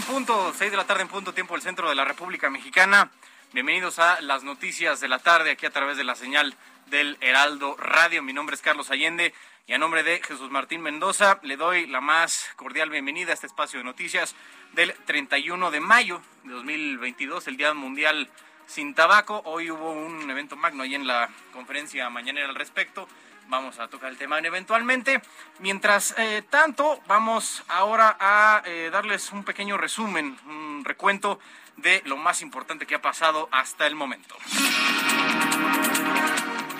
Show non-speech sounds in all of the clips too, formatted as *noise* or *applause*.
En punto, seis de la tarde en punto, tiempo del centro de la República Mexicana. Bienvenidos a las noticias de la tarde aquí a través de la señal del Heraldo Radio. Mi nombre es Carlos Allende y a nombre de Jesús Martín Mendoza le doy la más cordial bienvenida a este espacio de noticias del 31 de mayo de 2022, el Día Mundial sin Tabaco. Hoy hubo un evento magno ahí en la conferencia mañanera al respecto. Vamos a tocar el tema eventualmente. Mientras eh, tanto, vamos ahora a eh, darles un pequeño resumen, un recuento de lo más importante que ha pasado hasta el momento.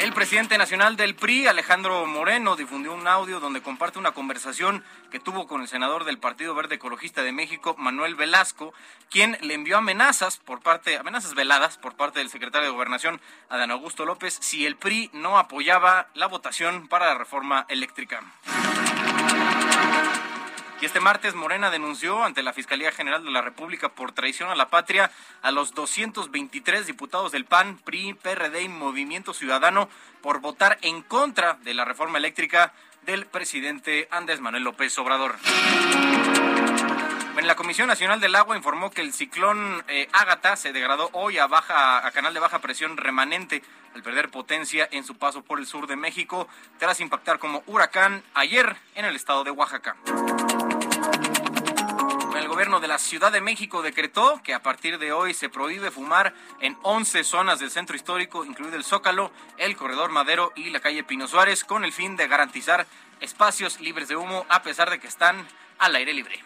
El presidente nacional del PRI, Alejandro Moreno, difundió un audio donde comparte una conversación que tuvo con el senador del Partido Verde Ecologista de México, Manuel Velasco, quien le envió amenazas por parte, amenazas veladas por parte del secretario de Gobernación, Adán Augusto López, si el PRI no apoyaba la votación para la reforma eléctrica. Y este martes Morena denunció ante la Fiscalía General de la República por traición a la patria a los 223 diputados del PAN, PRI, PRD y Movimiento Ciudadano por votar en contra de la reforma eléctrica del presidente Andrés Manuel López Obrador. Bueno, la Comisión Nacional del Agua informó que el ciclón eh, Ágata se degradó hoy a, baja, a canal de baja presión remanente al perder potencia en su paso por el sur de México tras impactar como huracán ayer en el estado de Oaxaca. El gobierno de la Ciudad de México decretó que a partir de hoy se prohíbe fumar en 11 zonas del centro histórico, incluido el Zócalo, el Corredor Madero y la calle Pino Suárez, con el fin de garantizar espacios libres de humo a pesar de que están al aire libre.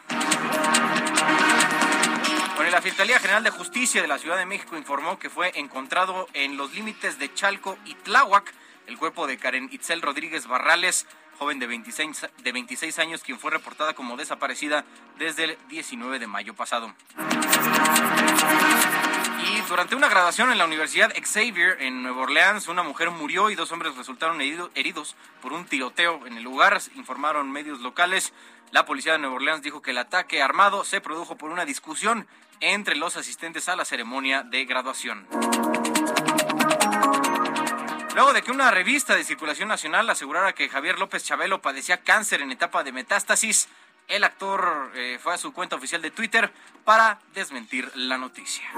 Bueno, la Fiscalía General de Justicia de la Ciudad de México informó que fue encontrado en los límites de Chalco y Tláhuac el cuerpo de Karen Itzel Rodríguez Barrales, joven de 26, de 26 años, quien fue reportada como desaparecida desde el 19 de mayo pasado. Y durante una graduación en la Universidad Xavier en Nueva Orleans, una mujer murió y dos hombres resultaron herido, heridos por un tiroteo en el lugar, informaron medios locales. La policía de Nueva Orleans dijo que el ataque armado se produjo por una discusión entre los asistentes a la ceremonia de graduación. Luego de que una revista de circulación nacional asegurara que Javier López Chabelo padecía cáncer en etapa de metástasis, el actor eh, fue a su cuenta oficial de Twitter para desmentir la noticia.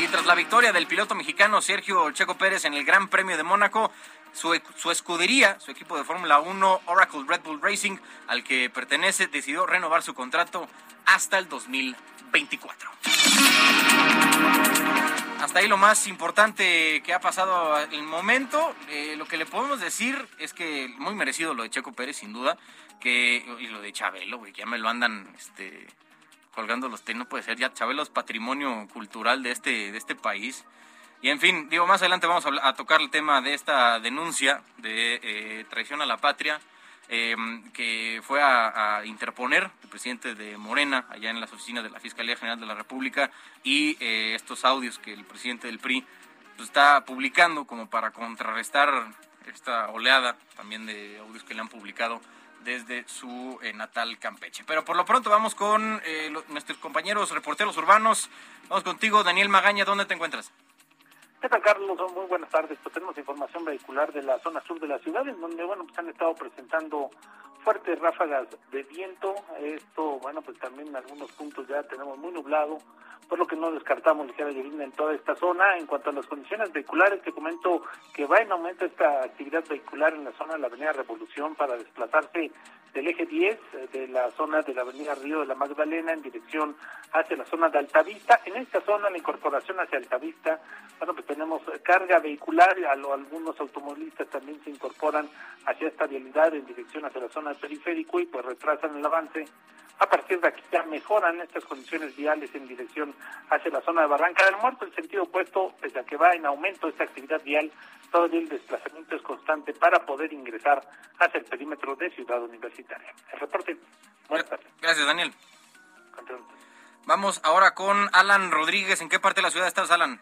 Y tras la victoria del piloto mexicano Sergio Checo Pérez en el Gran Premio de Mónaco, su, su escudería, su equipo de Fórmula 1, Oracle Red Bull Racing, al que pertenece, decidió renovar su contrato hasta el 2024. Hasta ahí lo más importante que ha pasado al momento. Eh, lo que le podemos decir es que muy merecido lo de Checo Pérez, sin duda. Que, y lo de Chabelo, güey, que ya me lo andan este, colgando los tenis. No puede ser, ya Chabelo es patrimonio cultural de este, de este país. Y en fin, digo, más adelante vamos a, a tocar el tema de esta denuncia de eh, traición a la patria. Eh, que fue a, a, interponer el presidente de Morena allá en las oficinas de la Fiscalía General de la República y eh, estos audios que el presidente del PRI pues, está publicando como para contrarrestar esta oleada también de audios que le han publicado desde su eh, natal Campeche. Pero por lo pronto vamos con los, nuestros compañeros reporteros urbanos. Vamos contigo, Daniel Magaña, ¿dónde te encuentras? ¿Qué tal, Carlos? Muy buenas tardes. Pues tenemos información vehicular de la zona sur de la ciudad, en donde, bueno, pues han estado presentando fuertes ráfagas de viento. Esto, bueno, pues también en algunos puntos ya tenemos muy nublado, por lo que no descartamos ligera lluvia en toda esta zona. En cuanto a las condiciones vehiculares, te comento que va en aumento esta actividad vehicular en la zona de la Avenida Revolución para desplazarse del eje 10 eh, de la zona de la Avenida Río de la Magdalena en dirección hacia la zona de Altavista. En esta zona, la incorporación hacia Altavista, bueno, pues tenemos carga vehicular, a algunos automovilistas también se incorporan hacia esta vialidad en dirección hacia la zona periférico y pues retrasan el avance. A partir de aquí ya mejoran estas condiciones viales en dirección hacia la zona de Barranca del Muerto, en sentido opuesto, pese a que va en aumento esta actividad vial, todavía el desplazamiento es constante para poder ingresar hacia el perímetro de Ciudad Universitaria. El reporte. Buenas tardes. Gracias, Daniel. Vamos ahora con Alan Rodríguez. ¿En qué parte de la ciudad estás, Alan?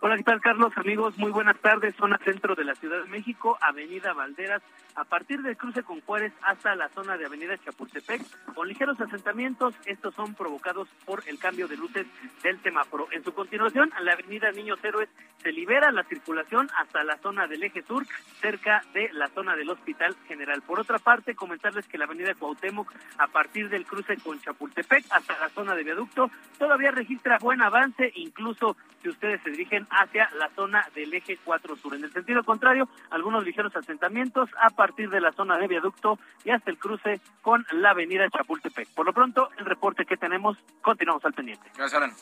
Hola, ¿qué tal, Carlos? Amigos, muy buenas tardes. Zona centro de la Ciudad de México, Avenida Valderas, a partir del cruce con Juárez hasta la zona de Avenida Chapultepec, con ligeros asentamientos. Estos son provocados por el cambio de luces del semáforo. En su continuación, a la Avenida Niños Héroes se libera la circulación hasta la zona del eje sur, cerca de la zona del Hospital General. Por otra parte, comentarles que la Avenida Cuauhtémoc, a partir del cruce con Chapultepec hasta la zona de viaducto, todavía registra buen avance, incluso si ustedes se dirigen hacia la zona del eje 4 sur. En el sentido contrario, algunos ligeros asentamientos a partir de la zona de viaducto y hasta el cruce con la avenida Chapultepec. Por lo pronto, el reporte que tenemos, continuamos al pendiente. Gracias, Alan.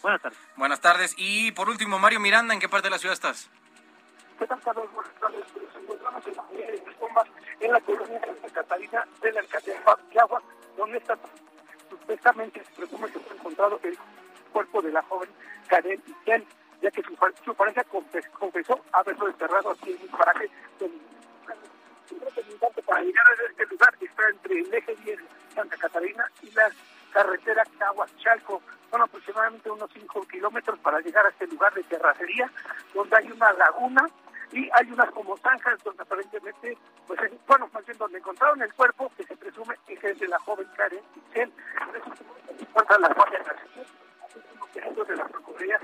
Buenas tardes. Buenas tardes. Y por último, Mario Miranda, ¿en qué parte de la ciudad estás? ¿Qué tal, Carlos? Buenas tardes. Nos encontramos en la de bombas en la colonia de Catalina de la alcaldía de Agua, donde está supuestamente se presume que fue encontrado el cuerpo de la joven Karen Ken, ya que su, su pareja confesó haberlo enterrado aquí en un paraje para llegar a este lugar está entre el eje 10 Santa Catarina y la carretera Caguas-Chalco. Son aproximadamente unos 5 kilómetros para llegar a este lugar de terracería, donde hay una laguna y hay unas como zanjas donde aparentemente, pues bueno, más bien donde encontraron el cuerpo que se presume que es de la joven Karen Chen. Por la de la Procuraduría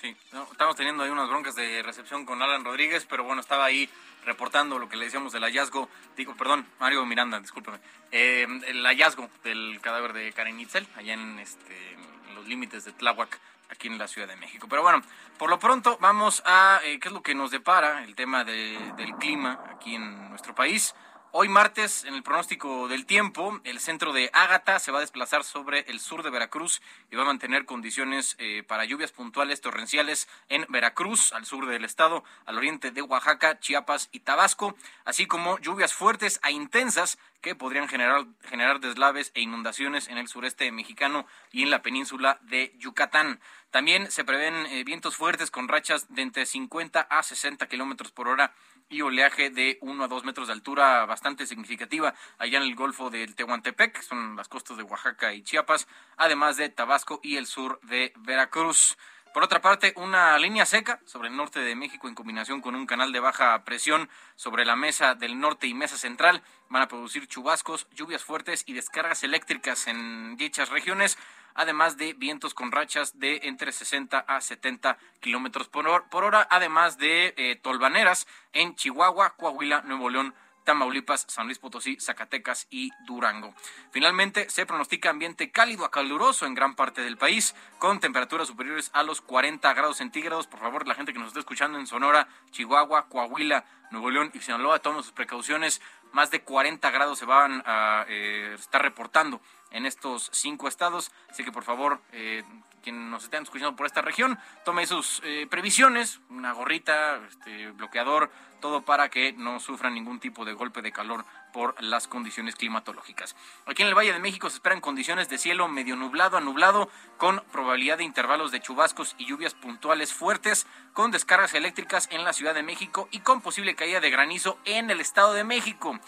Sí, estamos teniendo ahí unas broncas de recepción con Alan Rodríguez, pero bueno, estaba ahí reportando lo que le decíamos del hallazgo, digo, perdón, Mario Miranda, discúlpeme, eh, el hallazgo del cadáver de Karen Itzel, allá en, este, los límites de Tláhuac, aquí en la Ciudad de México. Pero bueno, por lo pronto vamos a eh, qué es lo que nos depara el tema del clima aquí en nuestro país. Hoy martes, en el pronóstico del tiempo, el centro de Ágata se va a desplazar sobre el sur de Veracruz y va a mantener condiciones eh, para lluvias puntuales torrenciales en Veracruz, al sur del estado, al oriente de Oaxaca, Chiapas y Tabasco, así como lluvias fuertes a intensas que podrían generar, generar deslaves e inundaciones en el sureste mexicano y en la península de Yucatán. También se prevén eh, vientos fuertes con rachas de entre 50 a 60 kilómetros por hora y oleaje de 1 a 2 metros de altura bastante significativa allá en el Golfo del Tehuantepec, son las costas de Oaxaca y Chiapas, además de Tabasco y el sur de Veracruz. Por otra parte, una línea seca sobre el norte de México en combinación con un canal de baja presión sobre la mesa del norte y mesa central van a producir chubascos, lluvias fuertes y descargas eléctricas en dichas regiones, además de vientos con rachas de entre 60 a 70 kilómetros por, hora, además de eh, tolvaneras en Chihuahua, Coahuila, Nuevo León, Tamaulipas, San Luis Potosí, Zacatecas y Durango. Finalmente, se pronostica ambiente cálido a caluroso en gran parte del país, con temperaturas superiores a los 40 grados centígrados. Por favor, la gente que nos está escuchando en Sonora, Chihuahua, Coahuila, Nuevo León y Sinaloa, tomen sus precauciones. Más de 40 grados se van a eh, estar reportando en estos cinco estados. Así que por favor, eh, quien nos estén escuchando por esta región, tome sus eh, previsiones, una gorrita, este, bloqueador, todo para que no sufran ningún tipo de golpe de calor por las condiciones climatológicas. Aquí en el Valle de México se esperan condiciones de cielo medio nublado a nublado, con probabilidad de intervalos de chubascos y lluvias puntuales fuertes, con descargas eléctricas en la Ciudad de México y con posible caída de granizo en el Estado de México.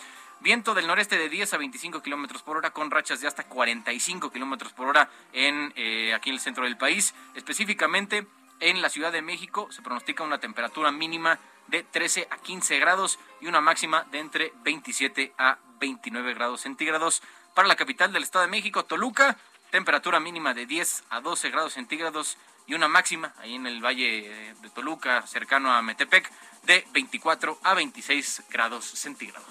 Viento del noreste de 10 a 25 kilómetros por hora con rachas de hasta 45 kilómetros por hora en eh, aquí en el centro del país. Específicamente en la Ciudad de México se pronostica una temperatura mínima de 13 a 15 grados y una máxima de entre 27 a 29 grados centígrados. Para la capital del Estado de México, Toluca, temperatura mínima de 10 a 12 grados centígrados y una máxima ahí en el Valle de Toluca, cercano a Metepec, de 24 a 26 grados centígrados.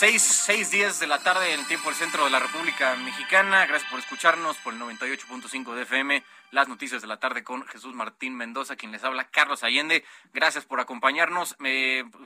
Seis, seis días de la tarde en el tiempo del centro de la República Mexicana. Gracias por escucharnos por el 98.5 de FM. Las noticias de la tarde con Jesús Martín Mendoza, quien les habla, Carlos Allende. Gracias por acompañarnos.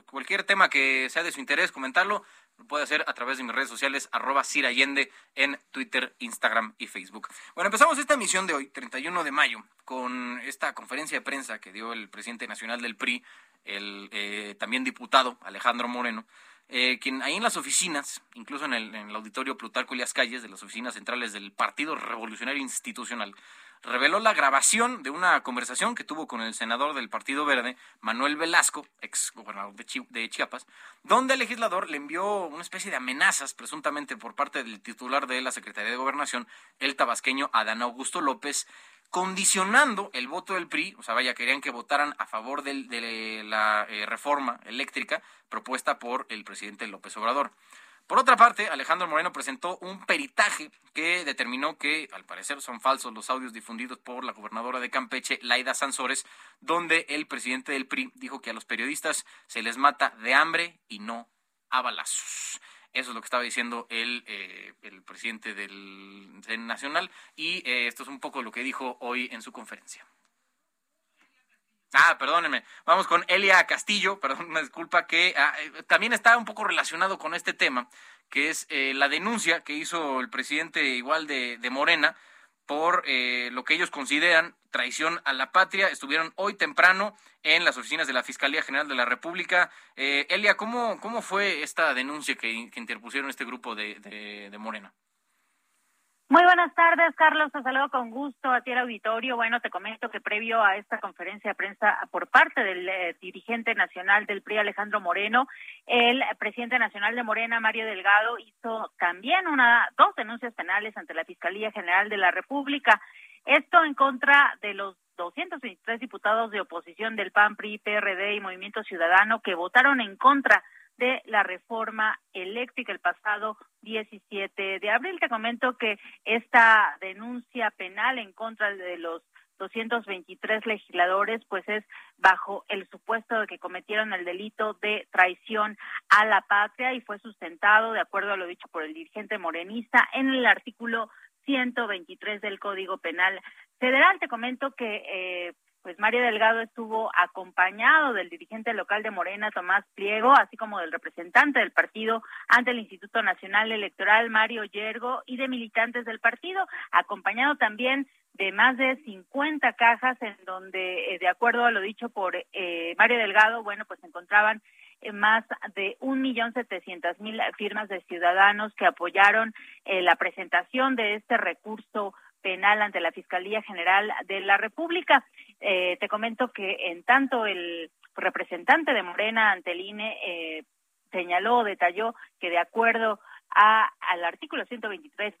cualquier tema que sea de su interés, comentarlo, lo puede hacer a través de mis redes sociales, arroba Sir Allende en Twitter, Instagram y Facebook. Bueno, empezamos esta emisión de hoy, 31 de mayo, con esta conferencia de prensa que dio el presidente nacional del PRI, el eh, también diputado Alejandro Moreno eh, quien ahí en las oficinas, incluso en el, auditorio Plutarco Elias Calles de las oficinas centrales del Partido Revolucionario Institucional, reveló la grabación de una conversación que tuvo con el senador del Partido Verde, Manuel Velasco, ex gobernador de, Chiapas, donde el legislador le envió una especie de amenazas, presuntamente por parte del titular de la Secretaría de Gobernación, el tabasqueño Adán Augusto López, condicionando el voto del PRI, o sea, vaya, querían que votaran a favor de la eh, reforma eléctrica propuesta por el presidente López Obrador. Por otra parte, Alejandro Moreno presentó un peritaje que determinó que, al parecer, son falsos los audios difundidos por la gobernadora de Campeche, Laida Sansores, donde el presidente del PRI dijo que a los periodistas se les mata de hambre y no a balazos. Eso es lo que estaba diciendo el, eh, el presidente del, Nacional y eh, esto es un poco lo que dijo hoy en su conferencia. Ah, perdónenme. Vamos con Elia Castillo, *laughs* perdón, una disculpa, que ah, eh, también está un poco relacionado con este tema, que es la denuncia que hizo el presidente igual de, de Morena por eh, lo que ellos consideran traición a la patria. Estuvieron hoy temprano en las oficinas de la Fiscalía General de la República. Eh, Elia, ¿cómo, ¿cómo fue esta denuncia que, interpusieron este grupo de, de Morena? Muy buenas tardes, Carlos. Te saludo con gusto a ti el auditorio. Bueno, te comento que previo a esta conferencia de prensa por parte del eh, dirigente nacional del PRI, Alejandro Moreno, el presidente nacional de Morena, Mario Delgado, hizo también una dos denuncias penales ante la Fiscalía General de la República. Esto en contra de los 223 diputados de oposición del PAN, PRI, PRD y Movimiento Ciudadano que votaron en contra de la reforma eléctrica el pasado 17 de abril. Te comento que esta denuncia penal en contra de los 223 legisladores, pues es bajo el supuesto de que cometieron el delito de traición a la patria y fue sustentado, de acuerdo a lo dicho por el dirigente morenista, en el artículo 123 del Código Penal Federal. Te comento que eh, pues Mario Delgado estuvo acompañado del dirigente local de Morena, Tomás Pliego, así como del representante del partido ante el Instituto Nacional Electoral, Mario Yergo, y de militantes del partido, acompañado también de más de 50 cajas en donde, eh, de acuerdo a lo dicho por eh, Mario Delgado, bueno, pues se encontraban eh, más de un millón setecientas mil firmas de ciudadanos que apoyaron la presentación de este recurso penal ante la Fiscalía General de la República. Eh, te comento que en tanto el representante de Morena ante el INE eh, señaló, detalló que de acuerdo al artículo 123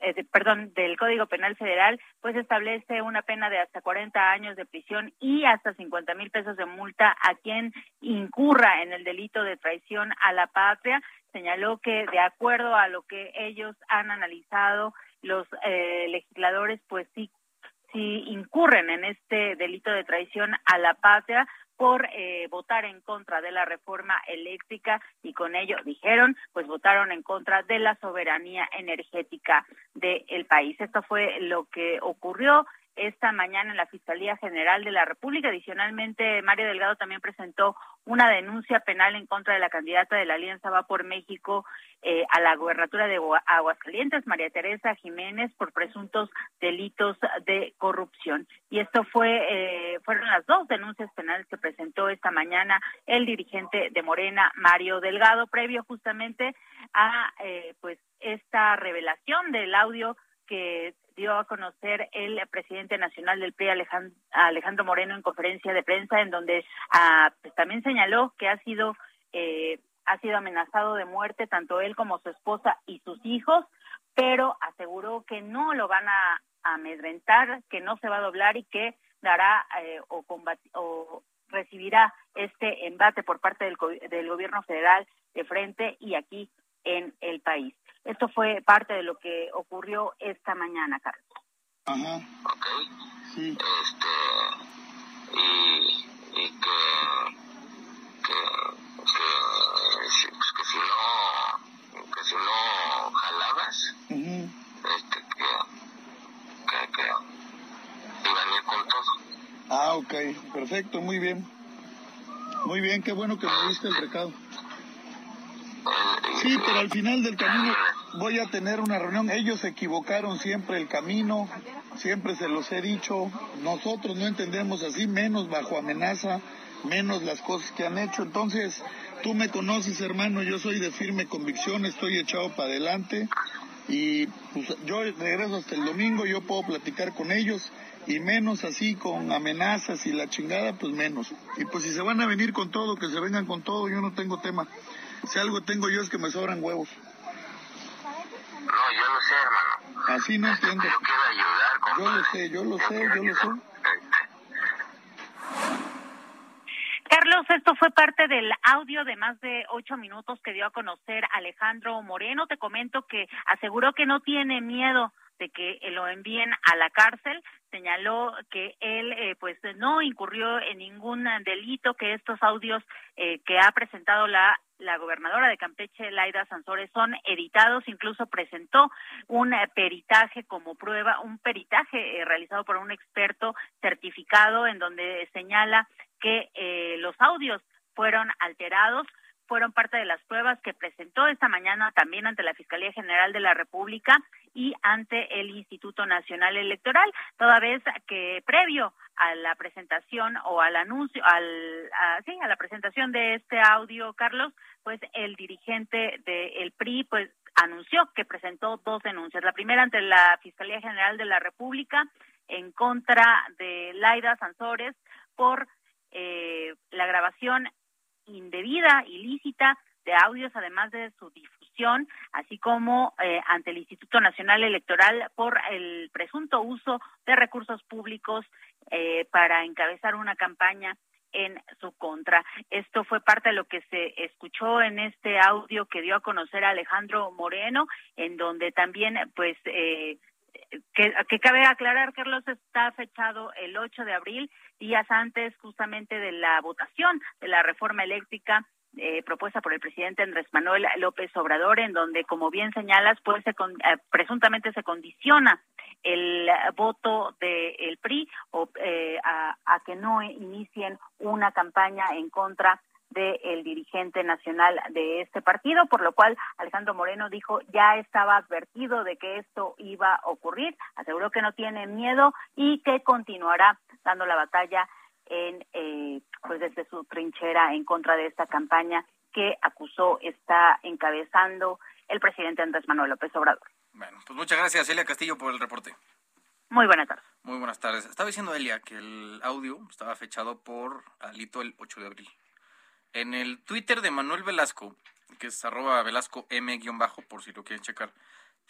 eh, perdón, del Código Penal Federal, pues establece una pena de hasta 40 años de prisión y hasta 50 mil pesos de multa a quien incurra en el delito de traición a la patria. Señaló que de acuerdo a lo que ellos han analizado los eh, legisladores pues sí sí incurren en este delito de traición a la patria por eh, votar en contra de la reforma eléctrica y con ello dijeron pues votaron en contra de la soberanía energética del país. Esto fue lo que ocurrió esta mañana en la Fiscalía General de la República. Adicionalmente, Mario Delgado también presentó una denuncia penal en contra de la candidata de la Alianza Va por México eh, a la gubernatura de Aguascalientes, María Teresa Jiménez, por presuntos delitos de corrupción. Y esto fue, eh, fueron las dos denuncias penales que presentó esta mañana el dirigente de Morena, Mario Delgado, previo justamente a, eh, pues, esta revelación del audio que dio a conocer el presidente nacional del PRI, Alejandro Moreno, en conferencia de prensa, en donde ah, pues, también señaló que ha sido eh, ha sido amenazado de muerte tanto él como su esposa y sus hijos, pero aseguró que no lo van a, amedrentar, que no se va a doblar y que dará eh, o, o recibirá este embate por parte del, del gobierno federal de frente y aquí en el país. Esto fue parte de lo que ocurrió esta mañana, Carlos. Ajá. Ok. Sí. Este, y, y que, que que, pues, que si no que si no jalabas este que, que, que iban a ir con todo ah ok perfecto muy bien muy bien qué bueno que me diste el recado sí pero al final del camino voy a tener una reunión ellos se equivocaron siempre el camino siempre se los he dicho nosotros no entendemos así menos bajo amenaza menos las cosas que han hecho. Entonces, tú me conoces, hermano, yo soy de firme convicción, estoy echado para adelante y pues, yo regreso hasta el domingo, yo puedo platicar con ellos y menos así con amenazas y la chingada, pues menos. Y pues si se van a venir con todo, que se vengan con todo, yo no tengo tema. Si algo tengo yo es que me sobran huevos. No, yo lo sé, hermano. Así no entiendo. Yo quiero ayudar, Yo lo sé, yo lo sé, yo lo sé. Carlos, esto fue parte del audio de más de ocho minutos que dio a conocer Alejandro Moreno. Te comento que aseguró que no tiene miedo de que lo envíen a la cárcel. Señaló que él, eh, pues, no incurrió en ningún delito, que estos audios eh, que ha presentado la la gobernadora de Campeche, Laida Sansores, son editados, incluso presentó un eh, peritaje como prueba, un peritaje realizado por un experto certificado en donde señala que eh, los audios fueron alterados, fueron parte de las pruebas que presentó esta mañana también ante la Fiscalía General de la República y ante el Instituto Nacional Electoral, toda vez que previo a la presentación o al anuncio, al, sí, a la presentación de este audio, Carlos, pues el dirigente del PRI, pues anunció que presentó dos denuncias. La primera ante la Fiscalía General de la República en contra de Laida Sansores por eh, la grabación indebida, ilícita de audios, además de su difusión, así como eh, ante el Instituto Nacional Electoral por el presunto uso de recursos públicos eh, para encabezar una campaña en su contra. Esto fue parte de lo que se escuchó en este audio que dio a conocer Alejandro Moreno, en donde también, pues, eh, que, que cabe aclarar, Carlos, está fechado el 8 de abril, días antes justamente de la votación de la reforma eléctrica eh, propuesta por el presidente Andrés Manuel López Obrador, en donde, como bien señalas, pues se eh, presuntamente se condiciona el voto del PRI o, eh, a, a, que no inicien una campaña en contra del dirigente nacional de este partido, por lo cual Alejandro Moreno dijo ya estaba advertido de que esto iba a ocurrir, aseguró que no tiene miedo y que continuará dando la batalla en eh, pues desde su trinchera en contra de esta campaña que acusó está encabezando el presidente Andrés Manuel López Obrador. Bueno, pues muchas gracias Elia Castillo por el reporte. Muy buenas tardes. Muy buenas tardes. Estaba diciendo Elia que el audio estaba fechado por Alito el 8 de abril. En el Twitter de Manuel Velasco, que es arroba Velasco M-bajo, por si lo quieren checar,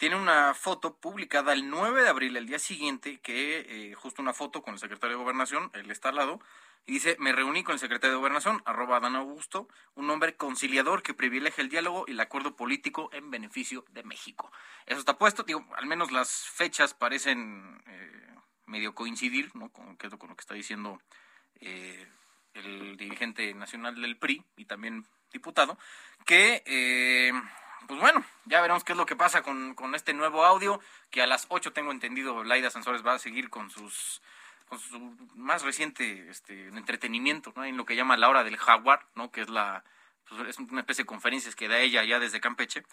tiene una foto publicada el 9 de abril, el día siguiente, que eh, justo una foto con el secretario de Gobernación, él está al lado, y dice, me reuní con el secretario de Gobernación, arroba Dan Augusto, un hombre conciliador que privilegia el diálogo y el acuerdo político en beneficio de México. Eso está puesto, digo, al menos las fechas parecen eh, medio coincidir, ¿no? Con, con lo que está diciendo eh, el dirigente nacional del PRI y también diputado, que, eh, pues bueno, ya veremos qué es lo que pasa con, con, este nuevo audio, que a las 8 tengo entendido, Laida Sansores va a seguir con sus con su más reciente este, entretenimiento, ¿no? en lo que llama la hora del jaguar, ¿no? que es la pues, es una especie de conferencias que da ella ya desde Campeche,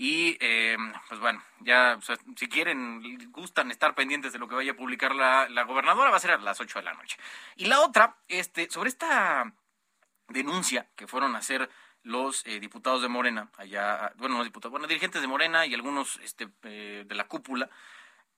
y eh, pues bueno, ya si quieren, gustan estar pendientes de lo que vaya a publicar la, la, gobernadora, va a ser a las 8 de la noche. Y la otra, este, sobre esta denuncia que fueron a hacer los eh, diputados de Morena, allá, bueno, los diputados, bueno, dirigentes de Morena y algunos este, eh, de la cúpula,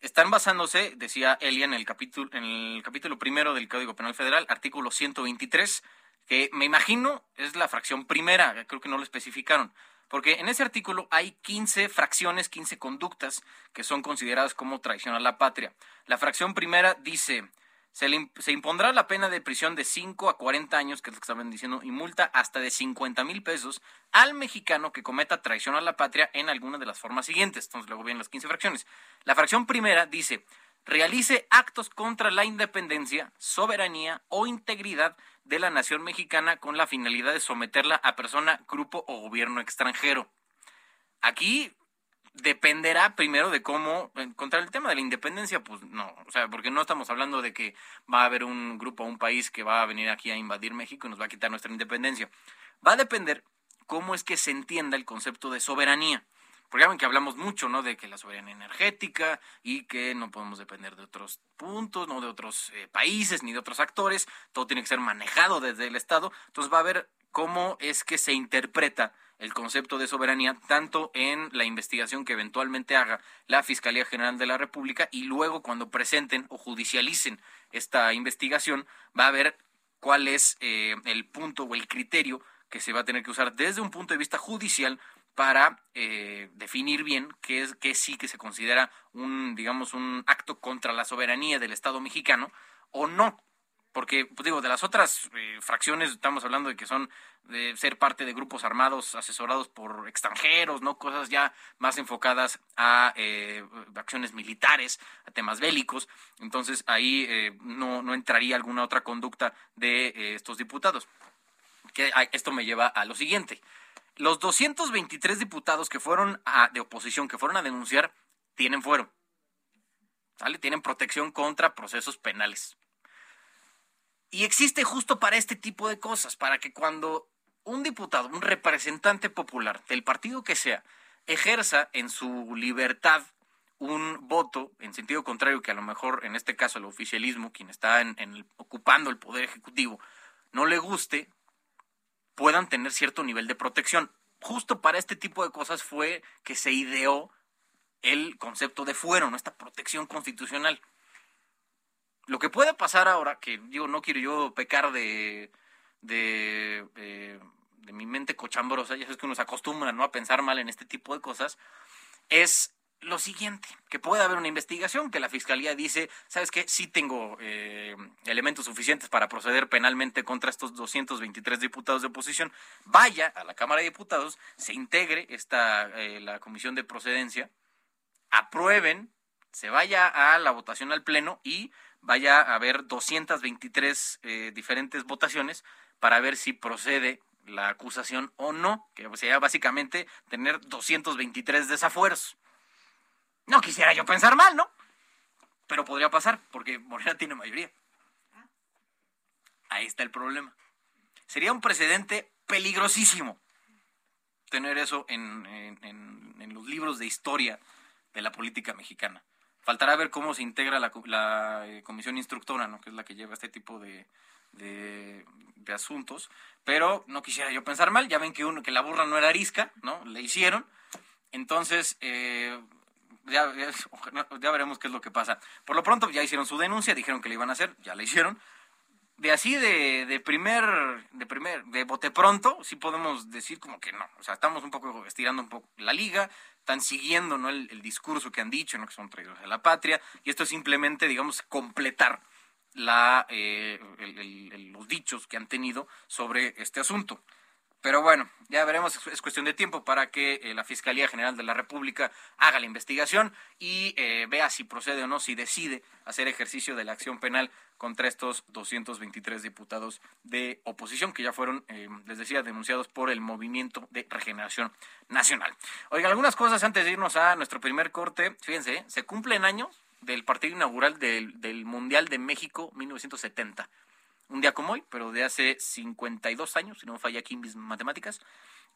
están basándose, decía Elia en el capítulo, en el capítulo primero del Código Penal Federal, artículo 123, que me imagino es la fracción primera, creo que no lo especificaron, porque en ese artículo hay 15 fracciones, 15 conductas que son consideradas como traición a la patria. La fracción primera dice, se, impondrá la pena de prisión de 5 a 40 años, que es lo que estaban diciendo, y multa hasta de 50 mil pesos al mexicano que cometa traición a la patria en alguna de las formas siguientes. Entonces luego vienen las 15 fracciones. La fracción primera dice, realice actos contra la independencia, soberanía o integridad de la nación mexicana con la finalidad de someterla a persona, grupo o gobierno extranjero. Aquí dependerá primero de cómo contra el tema de la independencia, pues no, o sea, porque no estamos hablando de que va a haber un grupo o un país que va a venir aquí a invadir México y nos va a quitar nuestra independencia. Va a depender cómo es que se entienda el concepto de soberanía. Porque ya que hablamos mucho, ¿no? De que la soberanía energética y que no podemos depender de otros puntos, no de otros eh, países ni de otros actores. Todo tiene que ser manejado desde el Estado. Entonces va a ver cómo es que se interpreta el concepto de soberanía tanto en la investigación que eventualmente haga la Fiscalía General de la República y luego cuando presenten o judicialicen esta investigación va a ver cuál es eh, el punto o el criterio que se va a tener que usar desde un punto de vista judicial para eh, definir bien qué es qué sí que se considera un digamos un acto contra la soberanía del Estado mexicano o no porque pues digo de las otras eh, fracciones estamos hablando de que son de ser parte de grupos armados asesorados por extranjeros no cosas ya más enfocadas a eh, acciones militares a temas bélicos. Entonces ahí eh, no no entraría alguna otra conducta de estos diputados. Que esto me lleva a lo siguiente. Los 223 diputados que fueron a, de oposición que fueron a denunciar tienen fuero. ¿Sale? Tienen protección contra procesos penales. Y existe justo para este tipo de cosas, para que cuando un diputado, un representante popular del partido que sea, ejerza en su libertad un voto en sentido contrario que a lo mejor en este caso el oficialismo, quien está en, ocupando el poder ejecutivo, no le guste, puedan tener cierto nivel de protección. Justo para este tipo de cosas fue que se ideó el concepto de fuero, ¿no? esta protección constitucional. Lo que puede pasar ahora, que yo no quiero yo pecar de, de, de, mi mente cochambrosa, ya sabes que uno se acostumbra ¿no? a pensar mal en este tipo de cosas, es lo siguiente, que puede haber una investigación, que la fiscalía dice, ¿sabes qué? Sí tengo eh, elementos suficientes para proceder penalmente contra estos 223 diputados de oposición, vaya a la Cámara de Diputados, se integre esta, eh, la comisión de procedencia, aprueben, se vaya a la votación al Pleno y vaya a haber 223 eh, diferentes votaciones para ver si procede la acusación o no, que sería básicamente tener 223 desafueros. No quisiera yo pensar mal, ¿no? Pero podría pasar, porque Morena tiene mayoría. Ahí está el problema. Sería un precedente peligrosísimo tener eso en, en los libros de historia de la política mexicana. Faltará ver cómo se integra la, la eh, comisión instructora, ¿no? que es la que lleva este tipo de, de, asuntos. Pero no quisiera yo pensar mal, ya ven que, uno, que la burra no era arisca, ¿no? Le hicieron. Entonces, eh, ya, ya, veremos qué es lo que pasa. Por lo pronto ya hicieron su denuncia, dijeron que le iban a hacer, ya la hicieron. De así de, de primer, de primer, de bote pronto, sí podemos decir como que no. O sea, estamos un poco estirando un poco la liga, están siguiendo ¿no? el, discurso que han dicho, ¿no? que son traidores de la patria, y esto es simplemente, digamos, completar la, eh, los dichos que han tenido sobre este asunto. Pero bueno, ya veremos, es cuestión de tiempo para que eh, la Fiscalía General de la República haga la investigación y eh, vea si procede o no, si decide hacer ejercicio de la acción penal contra estos 223 diputados de oposición que ya fueron, eh, les decía, denunciados por el Movimiento de Regeneración Nacional. Oiga, algunas cosas antes de irnos a nuestro primer corte. Fíjense, se cumplen años del partido inaugural del, del Mundial de México 1970 un día como hoy, pero de hace 52 años, si no falla aquí mis matemáticas,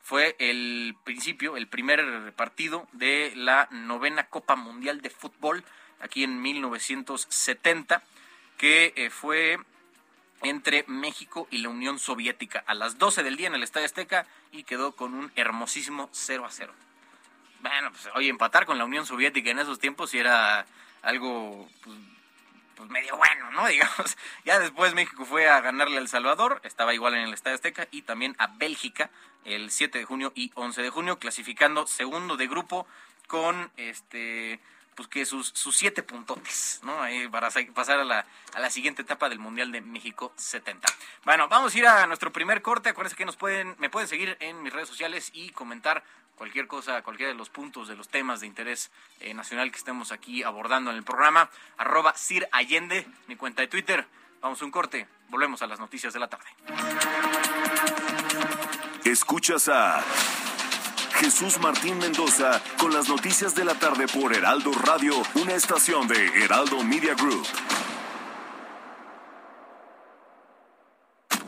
fue el principio, el primer partido de la novena Copa Mundial de Fútbol, aquí en 1970, que eh, fue entre México y la Unión Soviética a las 12 del día en el Estadio Azteca y quedó con un hermosísimo 0 a 0. Bueno, pues oye, empatar con la Unión Soviética en esos tiempos era algo pues, pues medio bueno, ¿no? *laughs* Digamos. Ya después México fue a ganarle a El Salvador, estaba igual en el Estadio Azteca, y también a Bélgica el 7 de junio y 11 de junio, clasificando segundo de grupo con este pues que sus, sus siete puntotes, ¿no? Ahí para pasar a la, a la siguiente etapa del Mundial de México 70. Bueno, vamos a ir a nuestro primer corte. Acuérdense que nos pueden, me pueden seguir en mis redes sociales y comentar cualquier cosa, cualquiera de los puntos, de los temas de interés eh, nacional que estemos aquí abordando en el programa. Arroba Sir Allende, mi cuenta de Twitter. Vamos a un corte. Volvemos a las noticias de la tarde. Escuchas a Jesús Martín Mendoza con las noticias de la tarde por Heraldo Radio, una estación de Heraldo Media Group.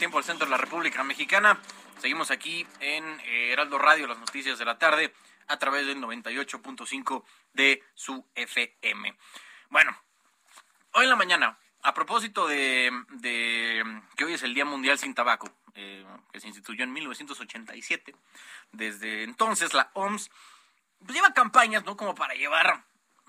Tiempo al centro de la República Mexicana. Seguimos aquí en eh, Heraldo Radio, las noticias de la tarde, a través del 98.5 de su FM. Bueno, hoy en la mañana, a propósito de, que hoy es el Día Mundial sin Tabaco, eh, que se instituyó en 1987, desde entonces la OMS pues, lleva campañas, ¿no? Como para llevar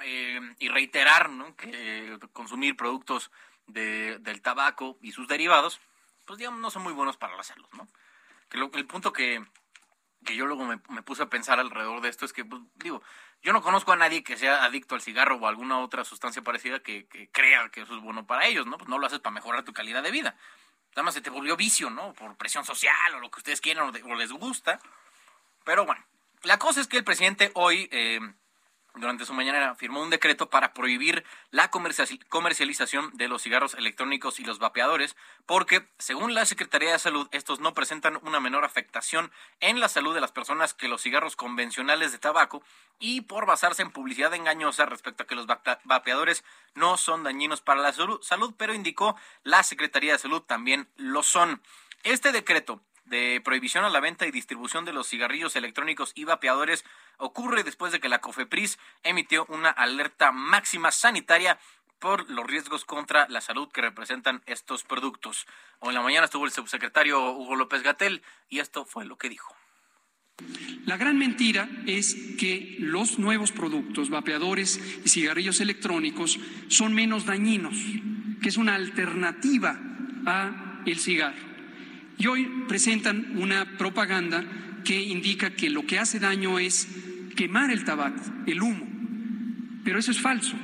eh, y reiterar, ¿no? Que consumir productos del tabaco y sus derivados, pues digamos, no son muy buenos para la salud, ¿no? Que el punto que, yo luego me, puse a pensar alrededor de esto es que, pues, digo, yo no conozco a nadie que sea adicto al cigarro o alguna otra sustancia parecida que, crea que eso es bueno para ellos, ¿no? Pues no lo haces para mejorar tu calidad de vida. Nada más se te volvió vicio, ¿no? Por presión social o lo que ustedes quieran o, les gusta. Pero bueno, la cosa es que el presidente hoy... Eh, durante su mañana firmó un decreto para prohibir la comercialización de los cigarros electrónicos y los vapeadores, porque, según la Secretaría de Salud, estos no presentan una menor afectación en la salud de las personas que los cigarros convencionales de tabaco y por basarse en publicidad engañosa respecto a que los vapeadores no son dañinos para la salud, pero indicó la Secretaría de Salud también lo son. Este decreto de prohibición a la venta y distribución de los cigarrillos electrónicos y vapeadores ocurre después de que la COFEPRIS emitió una alerta máxima sanitaria por los riesgos contra la salud que representan estos productos. Hoy en la mañana estuvo el subsecretario Hugo López Gatel y esto fue lo que dijo. La gran mentira es que los nuevos productos, vapeadores y cigarrillos electrónicos, son menos dañinos, que es una alternativa a el cigarro. Y hoy presentan una propaganda que indica que lo que hace daño es quemar el tabaco, el humo. Pero eso es falso.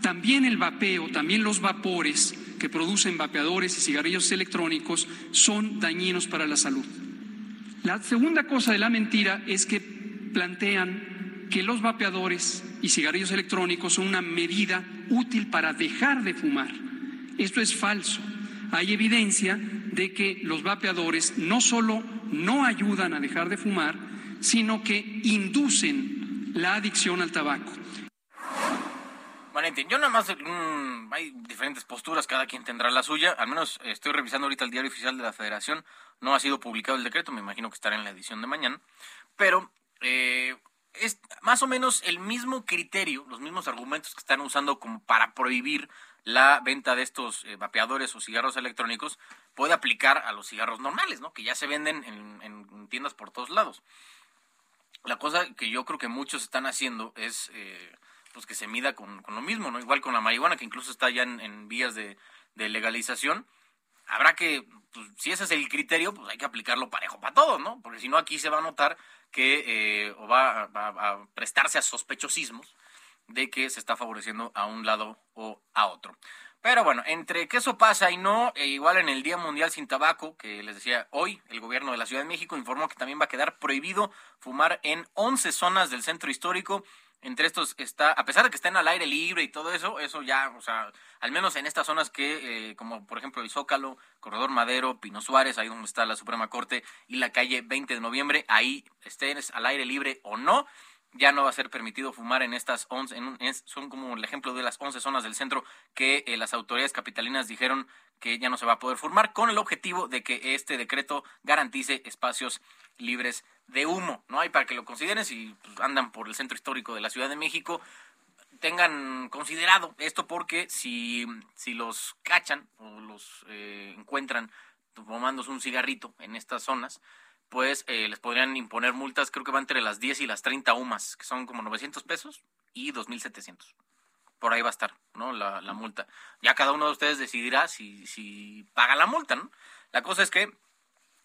También el vapeo, también los vapores que producen vapeadores y cigarrillos electrónicos son dañinos para la salud. La segunda cosa de la mentira es que plantean que los vapeadores y cigarrillos electrónicos son una medida útil para dejar de fumar. Esto es falso. Hay evidencia de que los vapeadores no solo no ayudan a dejar de fumar, sino que inducen la adicción al tabaco. Valentín, yo nada más mm, hay diferentes posturas, cada quien tendrá la suya. Al menos estoy revisando ahorita el diario oficial de la Federación. No ha sido publicado el decreto, me imagino que estará en la edición de mañana. Pero eh, es más o menos el mismo criterio, los mismos argumentos que están usando como para prohibir la venta de estos eh, vapeadores o cigarros electrónicos puede aplicar a los cigarros normales, ¿no? Que ya se venden en, tiendas por todos lados. La cosa que yo creo que muchos están haciendo es eh, pues que se mida con, lo mismo, ¿no? Igual con la marihuana, que incluso está ya en, vías de, legalización. Habrá que, pues, si ese es el criterio, pues hay que aplicarlo parejo para todos, ¿no? Porque si no, aquí se va a notar que eh, o va, va, a prestarse a sospechosismos de que se está favoreciendo a un lado o a otro. Pero bueno, entre que eso pasa y no, e igual en el Día Mundial sin Tabaco, que les decía hoy, el gobierno de la Ciudad de México informó que también va a quedar prohibido fumar en 11 zonas del centro histórico. Entre estos está, a pesar de que estén al aire libre y todo eso, eso ya, o sea, al menos en estas zonas que, eh, como por ejemplo el Zócalo, Corredor Madero, Pino Suárez, ahí donde está la Suprema Corte, y la calle 20 de noviembre, ahí estén al aire libre o no, ya no va a ser permitido fumar en estas 11, en son como el ejemplo de las 11 zonas del centro que eh, las autoridades capitalinas dijeron que ya no se va a poder fumar con el objetivo de que este decreto garantice espacios libres de humo, ¿no? hay para que lo consideren si pues, andan por el centro histórico de la Ciudad de México, tengan considerado esto porque si, si los cachan o los eh, encuentran fumándose un cigarrito en estas zonas, pues eh, les podrían imponer multas, creo que va entre las 10 y las 30 UMAS, que son como 900 pesos y 2.700. Por ahí va a estar, ¿no? La, la, multa. Ya cada uno de ustedes decidirá si, si paga la multa, ¿no? La cosa es que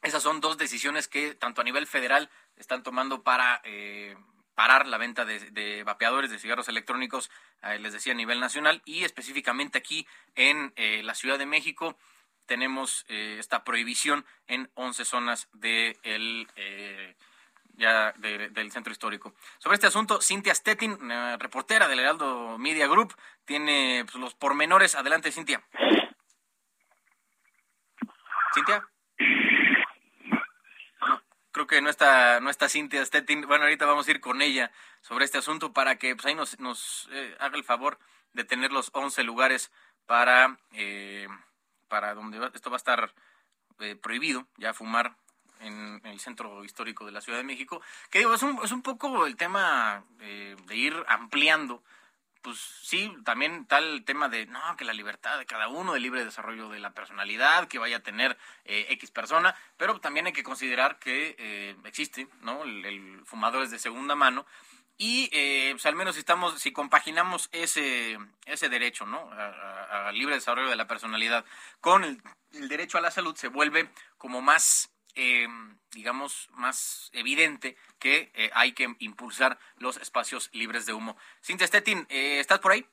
esas son dos decisiones que tanto a nivel federal están tomando para eh, parar la venta de, vapeadores de cigarros electrónicos, eh, les decía a nivel nacional, y específicamente aquí en la Ciudad de México tenemos eh, esta prohibición en 11 zonas de eh, ya del centro histórico. Sobre este asunto, Cintia Stettin, reportera del Heraldo Media Group, tiene pues, los pormenores. Adelante, Cintia. Cintia. creo que no está, no está Cintia Stettin. Bueno, ahorita vamos a ir con ella sobre este asunto para que pues, ahí nos, nos eh, haga el favor de tener los 11 lugares para para donde esto va a estar eh, prohibido ya fumar en, el centro histórico de la Ciudad de México. Que digo, es un, es un poco el tema eh, de ir ampliando. Pues sí, también tal tema de, no, que la libertad de cada uno, el libre desarrollo de la personalidad, que vaya a tener eh, X persona, pero también hay que considerar que existe, ¿no? El fumador es de segunda mano y eh, pues al menos si estamos, si compaginamos ese, ese derecho, ¿no? Al libre desarrollo de la personalidad con el, derecho a la salud, se vuelve como más, eh, digamos, más evidente que eh, hay que impulsar los espacios libres de humo. Cintia Stettin, ¿estás por ahí?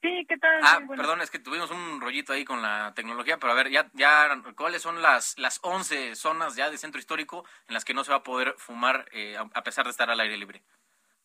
Sí, ¿qué tal? Ah, perdón, es que tuvimos un rollito ahí con la tecnología, pero a ver, ya, ya, ¿cuáles son las, las 11 zonas ya de centro histórico en las que no se va a poder fumar eh, a pesar de estar al aire libre?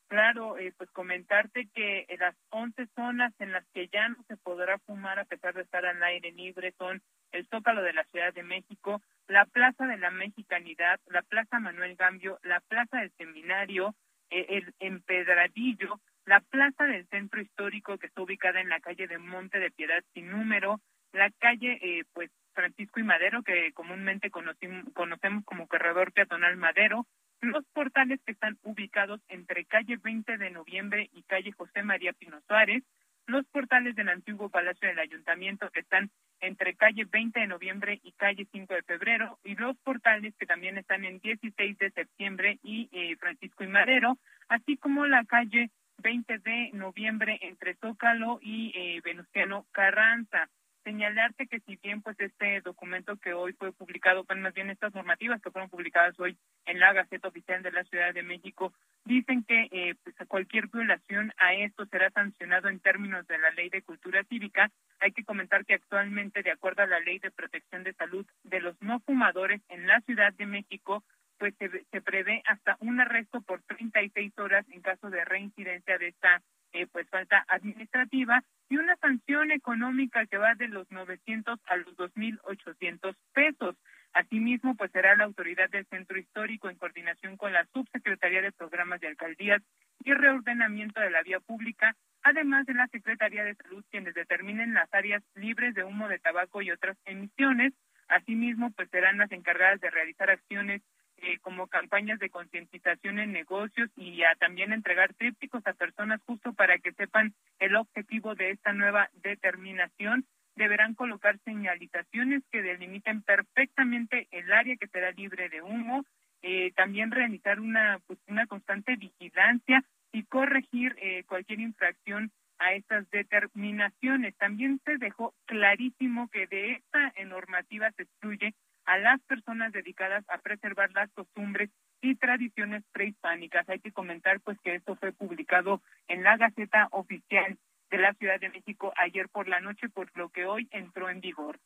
Claro, eh, pues comentarte que las 11 zonas en las que ya no se podrá fumar a pesar de estar al aire libre son el Zócalo de la Ciudad de México, la Plaza de la Mexicanidad, la Plaza Manuel Gambio, la Plaza del Seminario, eh, el Empedradillo, la plaza del centro histórico que está ubicada en la calle de Monte de Piedad sin número, la calle eh, pues Francisco y Madero que comúnmente conocemos como corredor peatonal Madero, los portales que están ubicados entre calle 20 de noviembre y calle José María Pino Suárez, los portales del antiguo Palacio del Ayuntamiento que están entre calle 20 de noviembre y calle 5 de febrero, y los portales que también están en 16 de septiembre y eh, Francisco y Madero, así como la calle 20 de noviembre entre Zócalo y eh, Venustiano Carranza. Señalarte que si bien pues este documento que hoy fue publicado, pues más bien estas normativas que fueron publicadas hoy en la Gaceta Oficial de la Ciudad de México, dicen que eh, pues cualquier violación a esto será sancionado en términos de la Ley de Cultura Cívica. Hay que comentar que actualmente, de acuerdo a la Ley de Protección de Salud de los no fumadores en la Ciudad de México, pues se, prevé hasta un arresto por 36 horas en caso de reincidencia de esta eh, pues falta administrativa y una sanción económica que va de los 900 a los 2.800 pesos. Asimismo, pues será la autoridad del centro histórico en coordinación con la subsecretaría de programas de alcaldías y reordenamiento de la vía pública, además de la Secretaría de Salud quienes determinen las áreas libres de humo de tabaco y otras emisiones. Asimismo, pues serán las encargadas de realizar acciones eh, como campañas de concientización en negocios y a también entregar trípticos a personas justo para que sepan el objetivo de esta nueva determinación. Deberán colocar señalizaciones que delimiten perfectamente el área que será libre de humo, eh, también realizar una, pues, una constante vigilancia y corregir eh, cualquier infracción a estas determinaciones. También se dejó clarísimo que de esta normativa se excluye a las personas dedicadas a preservar las costumbres y tradiciones prehispánicas. Hay que comentar pues que esto fue publicado en la Gaceta Oficial de la Ciudad de México ayer por la noche, por lo que hoy entró en vigor.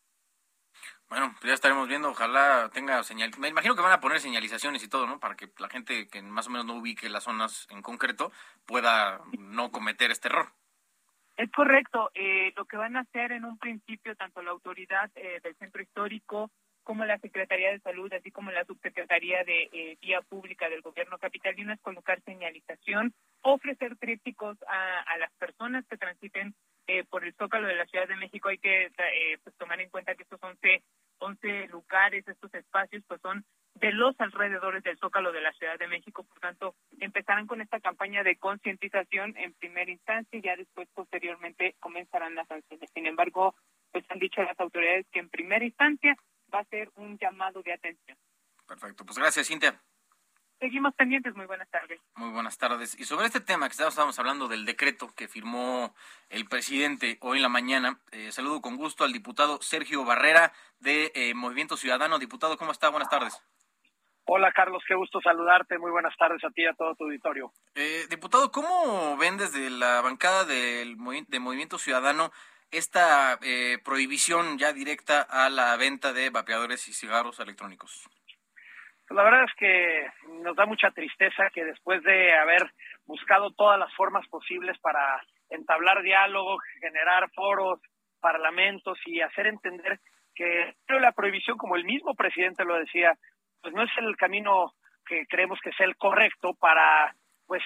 Bueno, pues ya estaremos viendo, ojalá tenga señal. Me imagino que van a poner señalizaciones y todo, ¿no? Para que la gente que más o menos no ubique las zonas en concreto pueda no cometer este error. Es correcto. Eh, lo que van a hacer en un principio, tanto la autoridad eh, del centro histórico como la Secretaría de Salud, así como la Subsecretaría de eh, Vía Pública del Gobierno Capitalino, es colocar señalización, ofrecer trípticos a, a las personas que transiten eh, por el Zócalo de la Ciudad de México. Hay que eh, pues, tomar en cuenta que estos 11, 11 lugares, estos espacios, pues son de los alrededores del Zócalo de la Ciudad de México. Por tanto, empezarán con esta campaña de concientización en primera instancia y ya después, posteriormente, comenzarán las sanciones. Sin embargo, pues han dicho las autoridades que en primera instancia va a ser un llamado de atención. Perfecto, pues gracias, Cintia. Seguimos pendientes, muy buenas tardes. Muy buenas tardes. Y sobre este tema que estábamos hablando del decreto que firmó el presidente hoy en la mañana, eh, saludo con gusto al diputado Sergio Barrera de eh, Movimiento Ciudadano. Diputado, ¿cómo está? Buenas tardes. Hola Carlos, qué gusto saludarte. Muy buenas tardes a ti y a todo tu auditorio. Eh, diputado, ¿cómo ven desde la bancada del de Movimiento Ciudadano esta eh, prohibición ya directa a la venta de vapeadores y cigarros electrónicos? La verdad es que nos da mucha tristeza que después de haber buscado todas las formas posibles para entablar diálogo, generar foros, parlamentos y hacer entender que la prohibición, como el mismo presidente lo decía, pues no es el camino que creemos que sea el correcto para pues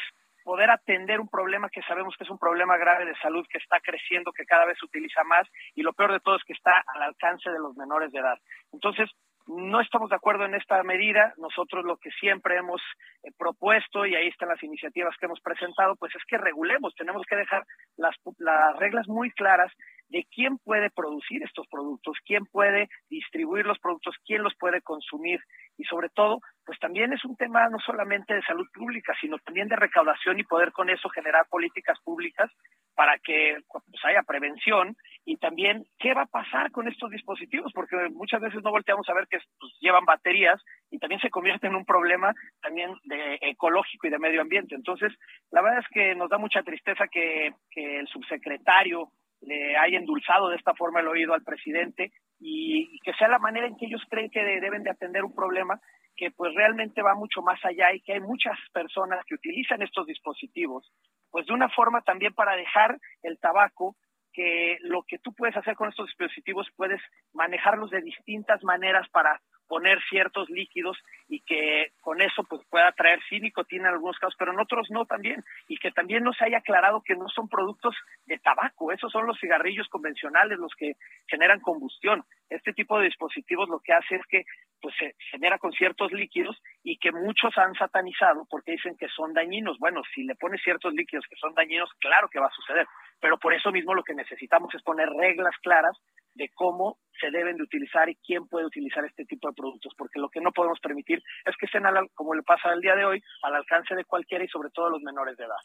poder atender un problema que sabemos que es un problema grave de salud que está creciendo, que cada vez se utiliza más y lo peor de todo es que está al alcance de los menores de edad. Entonces, no estamos de acuerdo en esta medida. Nosotros lo que siempre hemos eh, propuesto, y ahí están las iniciativas que hemos presentado, pues es que regulemos, tenemos que dejar las, las reglas muy claras de quién puede producir estos productos, quién puede distribuir los productos, quién los puede consumir y sobre todo, pues también es un tema no solamente de salud pública, sino también de recaudación y poder con eso generar políticas públicas para que pues, haya prevención y también qué va a pasar con estos dispositivos, porque muchas veces no volteamos a ver que pues, llevan baterías y también se convierte en un problema también de ecológico y de medio ambiente. Entonces, la verdad es que nos da mucha tristeza que, que el subsecretario le haya endulzado de esta forma el oído al presidente y, que sea la manera en que ellos creen que deben de atender un problema que pues realmente va mucho más allá y que hay muchas personas que utilizan estos dispositivos pues de una forma también para dejar el tabaco que lo que tú puedes hacer con estos dispositivos puedes manejarlos de distintas maneras para poner ciertos líquidos y que con eso pues pueda traer sí nicotina en algunos casos, pero en otros no también, y que también no se haya aclarado que no son productos de tabaco, esos son los cigarrillos convencionales los que generan combustión. Este tipo de dispositivos lo que hace es que pues se genera con ciertos líquidos y que muchos han satanizado porque dicen que son dañinos. Bueno, si le pones ciertos líquidos que son dañinos, claro que va a suceder, pero por eso mismo lo que necesitamos es poner reglas claras de cómo se deben de utilizar y quién puede utilizar este tipo de productos, porque lo que no podemos permitir es que estén, al, como le pasa el día de hoy, al alcance de cualquiera y sobre todo los menores de edad.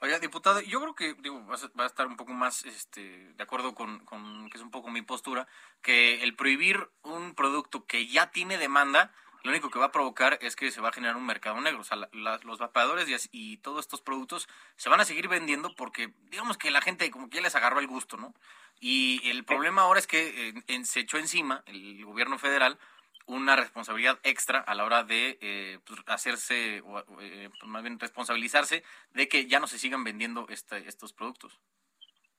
Oiga, diputado, yo creo que digo, va a estar un poco más este, de acuerdo con, con que es un poco mi postura, que el prohibir un producto que ya tiene demanda, lo único que va a provocar es que se va a generar un mercado negro. O sea, los vapeadores y, y, todos estos productos se van a seguir vendiendo porque, digamos que la gente como que ya les agarró el gusto, ¿no? Y el problema ahora es que eh, se echó encima el gobierno federal una responsabilidad extra a la hora de eh, pues, hacerse, o, eh, pues, más bien responsabilizarse de que ya no se sigan vendiendo este, estos productos.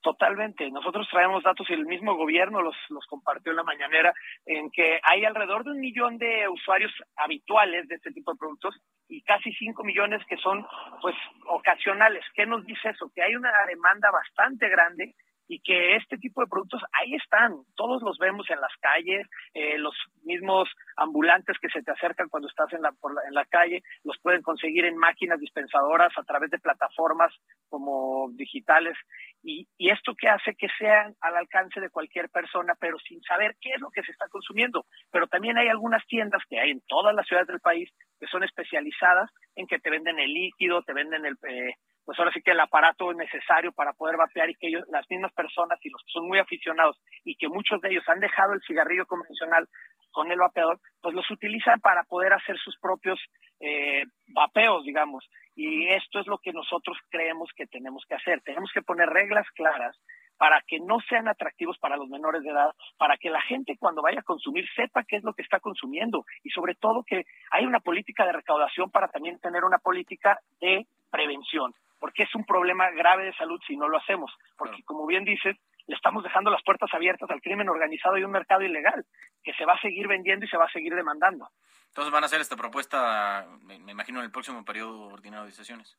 Totalmente. Nosotros traemos datos y el mismo gobierno los, los compartió en la mañanera en que hay alrededor de un millón de usuarios habituales de este tipo de productos y casi cinco millones que son pues ocasionales. ¿Qué nos dice eso? Que hay una demanda bastante grande y que este tipo de productos ahí están, todos los vemos en las calles, eh, los mismos ambulantes que se te acercan cuando estás en la, en la calle, los pueden conseguir en máquinas dispensadoras a través de plataformas como digitales y, y esto que hace que sean al alcance de cualquier persona, pero sin saber qué es lo que se está consumiendo. Pero también hay algunas tiendas que hay en todas las ciudades del país que son especializadas en que te venden el líquido, te venden el, eh, pues ahora sí que el aparato necesario para poder vapear y que ellos, las mismas personas y los que son muy aficionados y que muchos de ellos han dejado el cigarrillo convencional con el vapeador, pues los utilizan para poder hacer sus propios eh, vapeos, digamos. Y esto es lo que nosotros creemos que tenemos que hacer. Tenemos que poner reglas claras para que no sean atractivos para los menores de edad, para que la gente cuando vaya a consumir sepa qué es lo que está consumiendo y sobre todo que hay una política de recaudación para también tener una política de prevención, porque es un problema grave de salud si no lo hacemos, porque como bien dices, le estamos dejando las puertas abiertas al crimen organizado y un mercado ilegal que se va a seguir vendiendo y se va a seguir demandando. Entonces van a hacer esta propuesta, me, imagino, en el próximo periodo ordinario de sesiones.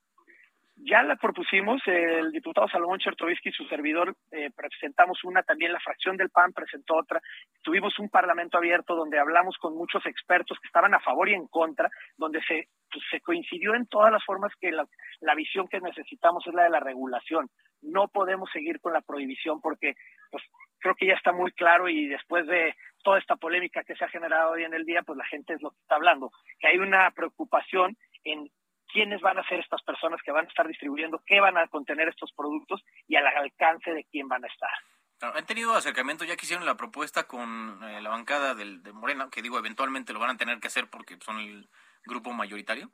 Ya la propusimos, el diputado Salomón Chertovisky y su servidor eh, presentamos una, también la fracción del PAN presentó otra. Tuvimos un parlamento abierto donde hablamos con muchos expertos que estaban a favor y en contra, donde se, pues, se coincidió en todas las formas que la, la visión que necesitamos es la de la regulación. No podemos seguir con la prohibición porque pues, creo que ya está muy claro y después de toda esta polémica que se ha generado hoy en el día, pues la gente es lo que está hablando, que hay una preocupación en quiénes van a ser estas personas que van a estar distribuyendo, qué van a contener estos productos y al alcance de quién van a estar. ¿Han tenido acercamiento? Ya que hicieron la propuesta con eh, la bancada del, de Morena, que digo, eventualmente lo van a tener que hacer porque son el grupo mayoritario.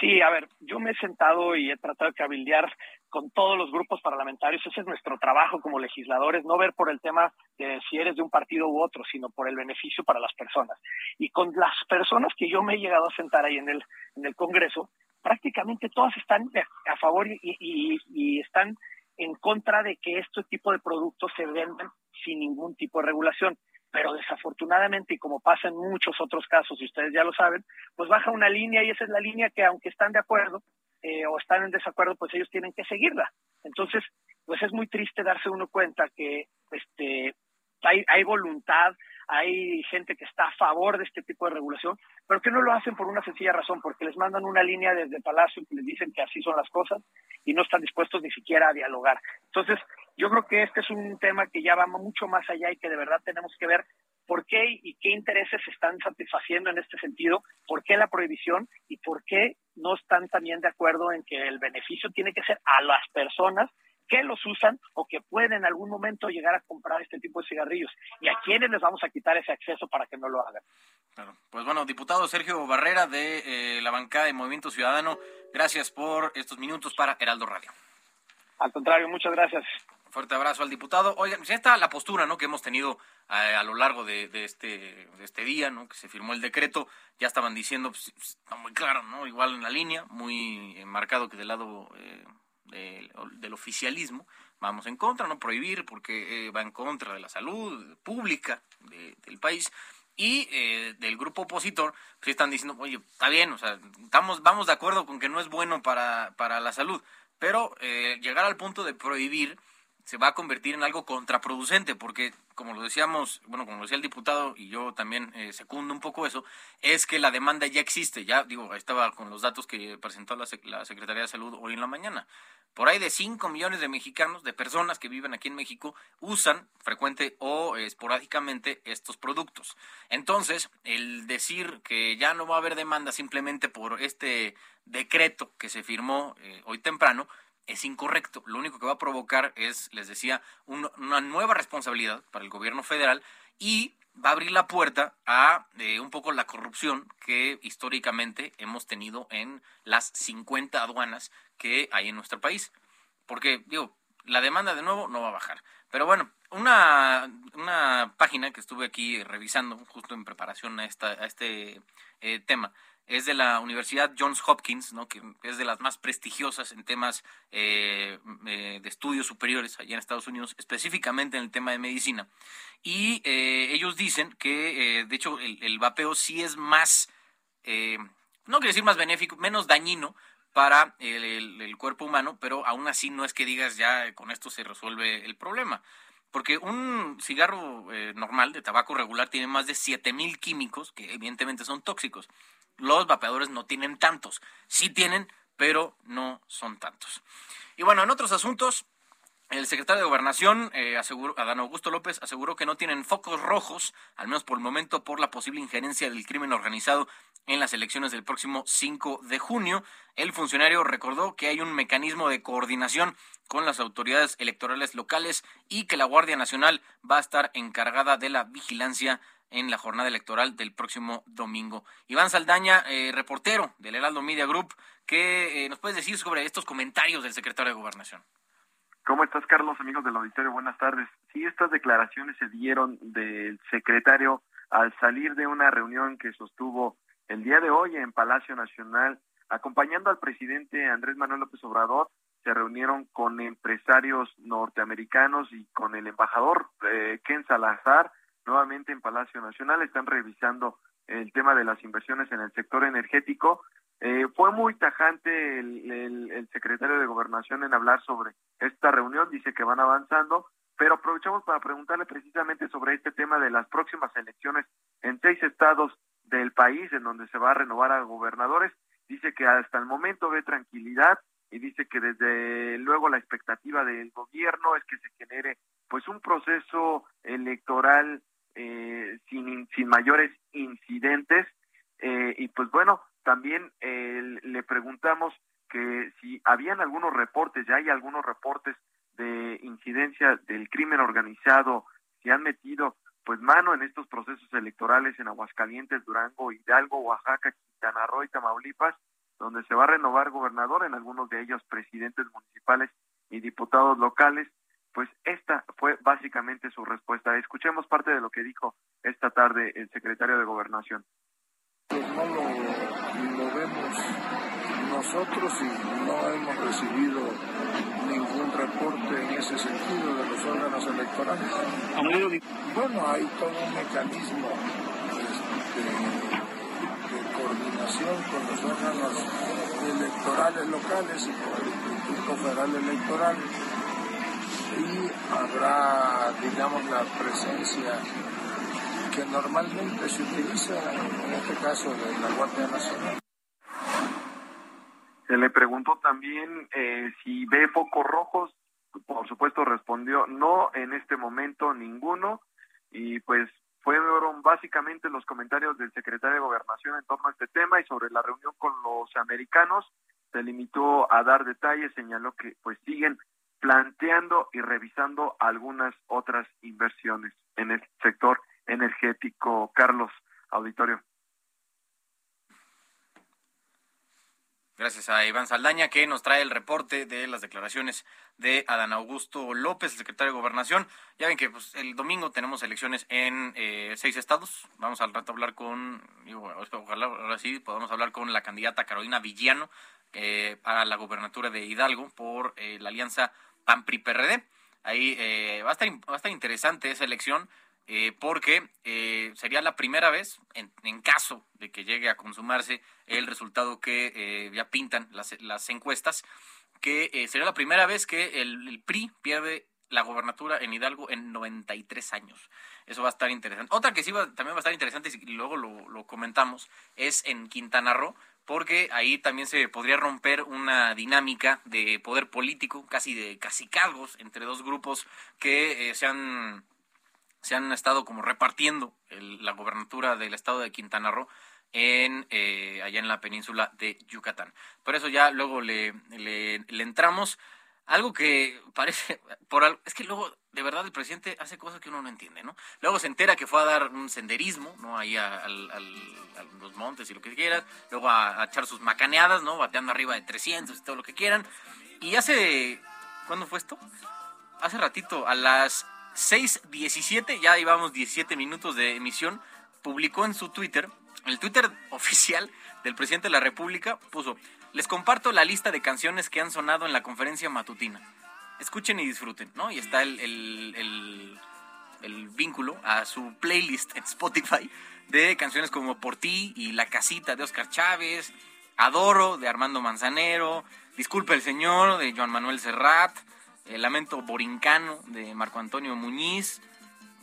Sí, a ver, yo me he sentado y he tratado de cabildear con todos los grupos parlamentarios. Ese es nuestro trabajo como legisladores, no ver por el tema de si eres de un partido u otro, sino por el beneficio para las personas. Y con las personas que yo me he llegado a sentar ahí en el, en el Congreso, prácticamente todas están a favor y, están en contra de que este tipo de productos se vendan sin ningún tipo de regulación pero desafortunadamente, y como pasa en muchos otros casos, y ustedes ya lo saben, pues baja una línea y esa es la línea que aunque están de acuerdo eh, o están en desacuerdo, pues ellos tienen que seguirla. Entonces, pues es muy triste darse uno cuenta que este, hay, hay voluntad, hay gente que está a favor de este tipo de regulación, pero que no lo hacen por una sencilla razón, porque les mandan una línea desde Palacio que les dicen que así son las cosas y no están dispuestos ni siquiera a dialogar. Entonces, yo creo que este es un tema que ya va mucho más allá y que de verdad tenemos que ver por qué y qué intereses se están satisfaciendo en este sentido, por qué la prohibición y por qué no están también de acuerdo en que el beneficio tiene que ser a las personas que los usan o que pueden en algún momento llegar a comprar este tipo de cigarrillos y a quiénes les vamos a quitar ese acceso para que no lo hagan. Claro. Pues bueno, diputado Sergio Barrera de eh, la bancada de Movimiento Ciudadano, gracias por estos minutos para Heraldo Radio. Al contrario, muchas gracias. Fuerte abrazo al diputado. Oigan, ya está la postura ¿no? que hemos tenido eh, a, lo largo de, este, este día, ¿no? que se firmó el decreto. Ya estaban diciendo, pues, está muy claro, ¿no? igual en la línea, muy marcado que del lado eh, del, oficialismo, vamos en contra, no prohibir porque eh, va en contra de la salud pública del país y eh, del grupo opositor pues están diciendo, oye, está bien, o sea, estamos, vamos de acuerdo con que no es bueno para, para la salud, pero eh, llegar al punto de prohibir se va a convertir en algo contraproducente, porque como lo decíamos, bueno, como lo decía el diputado, y yo también eh, secundo un poco eso, es que la demanda ya existe, ya digo, estaba con los datos que presentó la, la Secretaría de Salud hoy en la mañana. Por ahí de 5 millones de mexicanos, de personas que viven aquí en México, usan frecuente o esporádicamente estos productos. Entonces, el decir que ya no va a haber demanda simplemente por este decreto que se firmó eh, hoy temprano, es incorrecto. Lo único que va a provocar es, les decía, una nueva responsabilidad para el gobierno federal y va a abrir la puerta a eh, un poco la corrupción que históricamente hemos tenido en las 50 aduanas que hay en nuestro país. Porque, digo, la demanda de nuevo no va a bajar. Pero bueno, una, una página que estuve aquí revisando justo en preparación a, esta, a este eh, tema es de la Universidad Johns Hopkins, ¿no? que es de las más prestigiosas en temas eh, eh, de estudios superiores allá en Estados Unidos, específicamente en el tema de medicina. Y eh, ellos dicen que, de hecho, el, vapeo sí es más, no quiero decir más benéfico, menos dañino para el, el, cuerpo humano, pero aún así no es que digas ya con esto se resuelve el problema. Porque un cigarro normal de tabaco regular tiene más de 7000 químicos que evidentemente son tóxicos los vapeadores no tienen tantos. Sí tienen, pero no son tantos. Y bueno, en otros asuntos, El secretario de Gobernación, eh, aseguró, Adán Augusto López, aseguró que no tienen focos rojos, al menos por el momento, por la posible injerencia del crimen organizado en las elecciones del próximo 5 de junio. El funcionario recordó que hay un mecanismo de coordinación con las autoridades electorales locales y que la Guardia Nacional va a estar encargada de la vigilancia en la jornada electoral del próximo domingo. Iván Saldaña, eh, reportero del Heraldo Media Group, ¿qué eh, nos puedes decir sobre estos comentarios del secretario de Gobernación? ¿Cómo estás, Carlos, amigos del auditorio? Buenas tardes. Sí, estas declaraciones se dieron del secretario al salir de una reunión que sostuvo el día de hoy en Palacio Nacional, acompañando al presidente Andrés Manuel López Obrador. Se reunieron con empresarios norteamericanos y con el embajador eh, Ken Salazar, nuevamente en Palacio Nacional. Están revisando el tema de las inversiones en el sector energético eh, fue muy tajante el, secretario de Gobernación en hablar sobre esta reunión, dice que van avanzando, pero aprovechamos para preguntarle precisamente sobre este tema de las próximas elecciones en seis estados del país en donde se va a renovar a gobernadores. Dice que hasta el momento ve tranquilidad y dice que desde luego la expectativa del gobierno es que se genere pues un proceso electoral eh, sin, sin mayores incidentes eh, y pues bueno, también eh, le preguntamos que si habían algunos reportes, ya hay algunos reportes de incidencia del crimen organizado, si han metido pues mano en estos procesos electorales en Aguascalientes, Durango, Hidalgo, Oaxaca, Quintana Roo y Tamaulipas, donde se va a renovar gobernador, en algunos de ellos presidentes municipales y diputados locales, pues esta fue básicamente su respuesta. Escuchemos parte de lo que dijo esta tarde el secretario de Gobernación pues nosotros y no hemos recibido ningún reporte en ese sentido de los órganos electorales. Bueno, hay todo un mecanismo este, de, coordinación con los órganos electorales locales y con el Instituto Federal Electoral y habrá, digamos, la presencia que normalmente se utiliza, en este caso de la Guardia Nacional. Se le preguntó también eh, si ve focos rojos, por supuesto respondió no en este momento ninguno y pues fueron básicamente los comentarios del secretario de Gobernación en torno a este tema y sobre la reunión con los americanos se limitó a dar detalles, señaló que pues siguen planteando y revisando algunas otras inversiones en el sector energético. Carlos, auditorio. Gracias a Iván Saldaña que nos trae el reporte de las declaraciones de Adán Augusto López, el secretario de Gobernación. Ya ven que pues, el domingo tenemos elecciones en eh, seis estados. Vamos al rato a hablar con, ojalá ahora sí podamos hablar con la candidata Carolina Villano eh, para la gobernatura de Hidalgo por eh, la alianza PAN-PRI-PRD. Ahí va, a estar, va a estar interesante esa elección eh, porque eh, sería la primera vez, en, caso de que llegue a consumarse el resultado que eh, ya pintan las, encuestas, que sería la primera vez que el, PRI pierde la gobernatura en Hidalgo en 93 años. Eso va a estar interesante. Otra que sí va, también va a estar interesante, y luego lo, comentamos, es en Quintana Roo, porque ahí también se podría romper una dinámica de poder político, casi de cacicazgos entre dos grupos que se han se han estado como repartiendo la gobernatura del estado de Quintana Roo en eh, allá en la península de Yucatán. Por eso ya luego le, le, entramos. Algo que parece, *laughs* por es que luego, de verdad, el presidente hace cosas que uno no entiende, ¿no? Luego se entera que fue a dar un senderismo, ¿no? Ahí a, los montes y lo que quieras, luego a, a, echar sus macaneadas, ¿no? Bateando arriba de 300 y todo lo que quieran. Y hace, ¿cuándo fue esto? Hace ratito, a las 6.17, ya llevamos 17 minutos de emisión, publicó en su Twitter, el Twitter *laughs* oficial del presidente de la República, puso, les comparto la lista de canciones que han sonado en la conferencia matutina. Escuchen y disfruten, ¿no? Y está el, el, el vínculo a su playlist en Spotify de canciones como Por ti y La casita de Oscar Chávez, Adoro de Armando Manzanero, Disculpe el Señor de Joan Manuel Serrat, el Lamento Borincano de Marco Antonio Muñiz,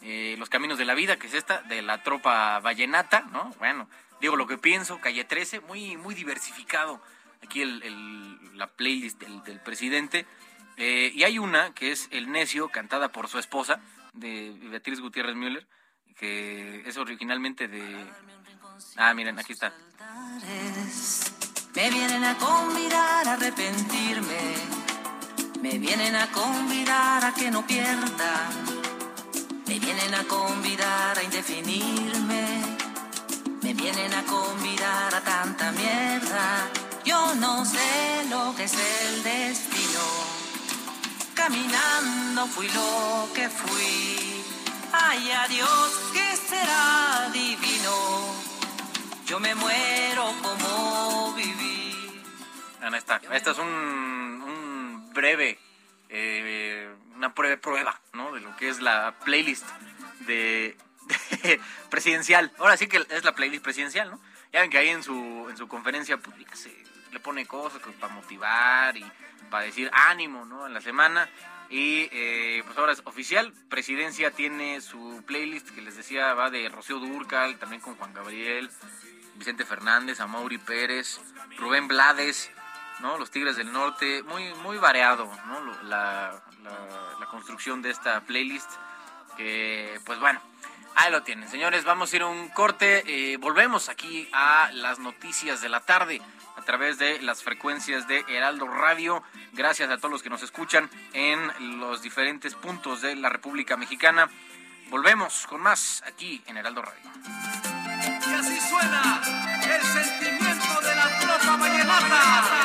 eh, Los Caminos de la Vida, que es esta, de la tropa vallenata, ¿no? Bueno, digo lo que pienso, Calle 13, muy, muy diversificado aquí el, la playlist del, presidente. Eh, y hay una que es El Necio, cantada por su esposa, de Beatriz Gutiérrez Müller, que es originalmente de... Ah, miren, aquí está. Me vienen a convidar a arrepentirme, me vienen a convidar a que no pierda, me vienen a convidar a indefinirme, me vienen a convidar a tanta mierda. Yo no sé lo que es el destino. Caminando fui lo que fui. Ay, adiós, que será divino. Yo me muero como viví. Ah, esta, esta es un breve, eh, una breve prueba, ¿no? De lo que es la playlist de, de *laughs* presidencial. Ahora sí que es la playlist presidencial, ¿no? Ya ven que ahí en su, en su conferencia pública se le pone cosas para motivar y para decir ánimo, ¿no? En la semana. Y eh, pues ahora es oficial. Presidencia tiene su playlist que les decía va de Rocío Durcal, también con Juan Gabriel, Vicente Fernández, Amaury Pérez, Rubén Blades, Los Tigres del Norte. Muy, muy variado. La, construcción de esta playlist. Que, pues bueno, Ahí lo tienen, señores. Vamos a ir a un corte. Eh, volvemos aquí a las noticias de la tarde a través de las frecuencias de Heraldo Radio. Gracias a todos los que nos escuchan en los diferentes puntos de la República Mexicana. Volvemos con más aquí en Heraldo Radio. Y así suena el sentimiento de la tropa vallenata.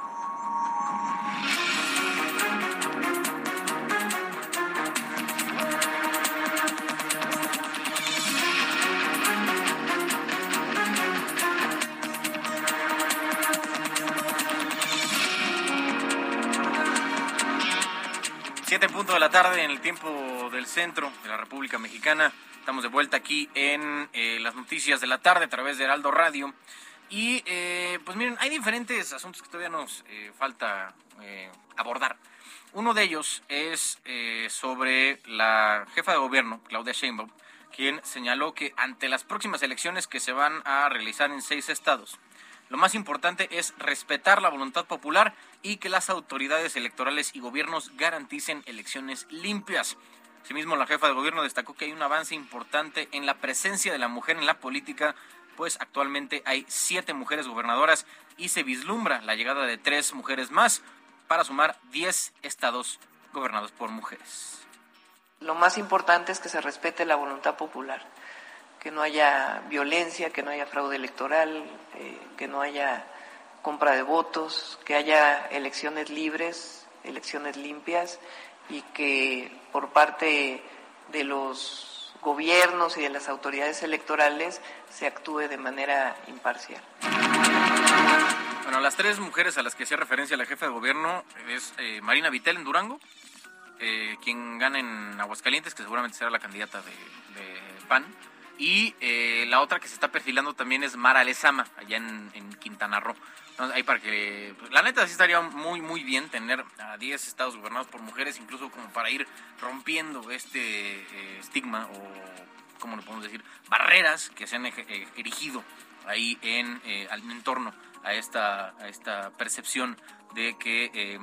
De la tarde en el tiempo del centro de la República Mexicana. Estamos de vuelta aquí en eh, las noticias de la tarde a través de Heraldo Radio. Y eh, pues miren, hay diferentes asuntos que todavía nos eh, falta abordar. Uno de ellos es sobre la jefa de gobierno, Claudia Sheinbaum, quien señaló que ante las próximas elecciones que se van a realizar en seis estados, lo más importante es respetar la voluntad popular y que las autoridades electorales y gobiernos garanticen elecciones limpias. Asimismo, la jefa de gobierno destacó que hay un avance importante en la presencia de la mujer en la política, pues actualmente hay siete mujeres gobernadoras y se vislumbra la llegada de tres mujeres más para sumar 10 estados gobernados por mujeres. Lo más importante es que se respete la voluntad popular, que no haya violencia, que no haya fraude electoral, eh, que no haya compra de votos, que haya elecciones libres, elecciones limpias y que por parte de los gobiernos y de las autoridades electorales se actúe de manera imparcial. Bueno, las tres mujeres a las que hacía referencia la jefa de gobierno es eh, Marina Vitel en Durango, eh, quien gana en Aguascalientes, que seguramente será la candidata de, de PAN, y eh, la otra que se está perfilando también es Mara Lezama, allá en, Quintana Roo. Ahí para que, pues, la neta sí estaría muy, muy bien tener a 10 estados gobernados por mujeres, incluso como para ir rompiendo este eh, estigma o, ¿cómo le podemos decir? Barreras que se han eh, erigido ahí en, eh, en torno a esta, a esta percepción de que eh,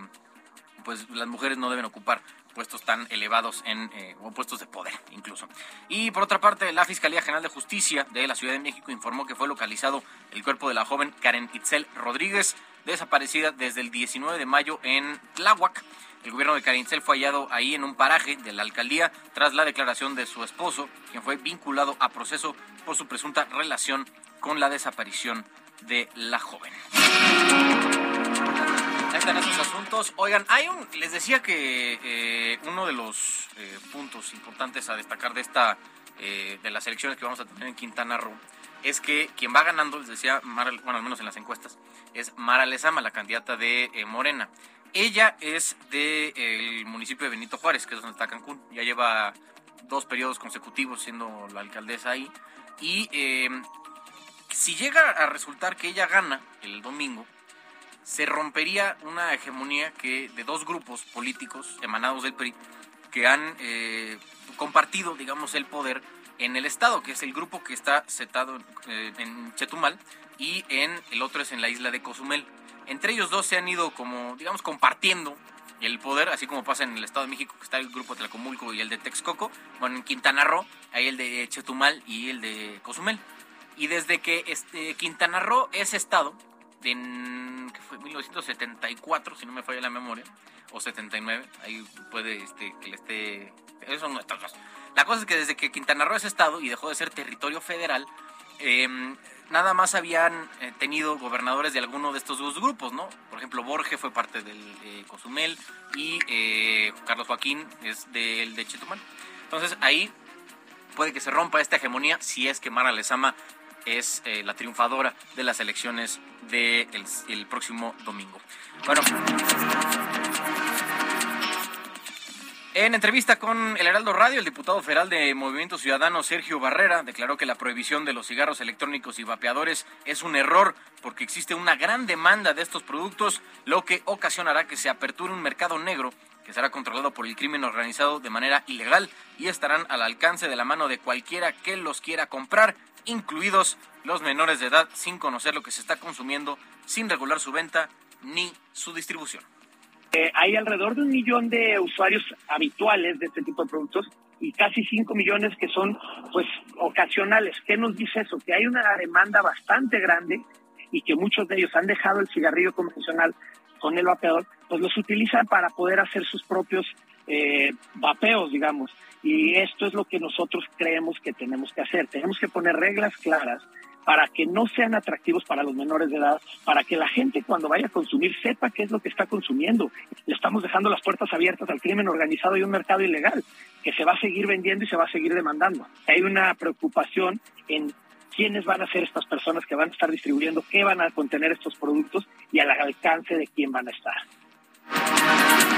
pues las mujeres no deben ocupar puestos tan elevados en eh, o puestos de poder incluso. Y por otra parte, la Fiscalía General de Justicia de la Ciudad de México informó que fue localizado el cuerpo de la joven Karen Itzel Rodríguez, desaparecida desde el 19 de mayo en Tláhuac. El gobierno de Karen Itzel fue hallado ahí en un paraje de la alcaldía tras la declaración de su esposo, quien fue vinculado a proceso por su presunta relación con la desaparición de la joven. Ahí están esos asuntos. Oigan, hay un, les decía que eh, uno de los eh, puntos importantes a destacar de esta, eh, de las elecciones que vamos a tener en Quintana Roo, es que quien va ganando, les decía, Mara, bueno, al menos en las encuestas, es Mara Lezama, la candidata de Morena. Ella es del municipio de Benito Juárez, que es donde está Cancún. Ya lleva dos periodos consecutivos siendo la alcaldesa ahí. Y si llega a resultar que ella gana el domingo, se rompería una hegemonía que de dos grupos políticos emanados del PRI que han eh, compartido, digamos, el poder en el Estado, que es el grupo que está setado eh, en Chetumal y en el otro es en la isla de Cozumel. Entre ellos dos se han ido como, digamos, compartiendo el poder, así como pasa en el Estado de México, que está el grupo Tlacomulco y el de Texcoco. Bueno, en Quintana Roo hay el de Chetumal y el de Cozumel. Y desde que este, Quintana Roo es Estado, en fue 1974, si no me falla la memoria, o 79, ahí puede este, que le esté... Eso no La cosa es que desde que Quintana Roo es estado y dejó de ser territorio federal, em, nada más habían eh, tenido gobernadores de alguno de estos dos grupos, ¿no? Por ejemplo, Borges fue parte del eh, Cozumel y eh, Carlos Joaquín es del de Chetumal. Entonces ahí puede que se rompa esta hegemonía si es que Mara Lezama es eh, la triunfadora de las elecciones del de el próximo domingo. Bueno. En entrevista con el Heraldo Radio, el diputado federal de Movimiento Ciudadano Sergio Barrera declaró que la prohibición de los cigarros electrónicos y vapeadores es un error porque existe una gran demanda de estos productos, lo que ocasionará que se aperture un mercado negro que será controlado por el crimen organizado de manera ilegal y estarán al alcance de la mano de cualquiera que los quiera comprar incluidos los menores de edad, sin conocer lo que se está consumiendo, sin regular su venta ni su distribución. Eh, hay alrededor de un millón de usuarios habituales de este tipo de productos y casi 5 millones que son pues ocasionales. ¿Qué nos dice eso? Que hay una demanda bastante grande y que muchos de ellos han dejado el cigarrillo convencional con el vapeador, pues los utilizan para poder hacer sus propios eh, vapeos, digamos. Y esto es lo que nosotros creemos que tenemos que hacer. Tenemos que poner reglas claras para que no sean atractivos para los menores de edad, para que la gente cuando vaya a consumir sepa qué es lo que está consumiendo. Le estamos dejando las puertas abiertas al crimen organizado y un mercado ilegal que se va a seguir vendiendo y se va a seguir demandando. Hay una preocupación en quiénes van a ser estas personas que van a estar distribuyendo, qué van a contener estos productos y al alcance de quién van a estar.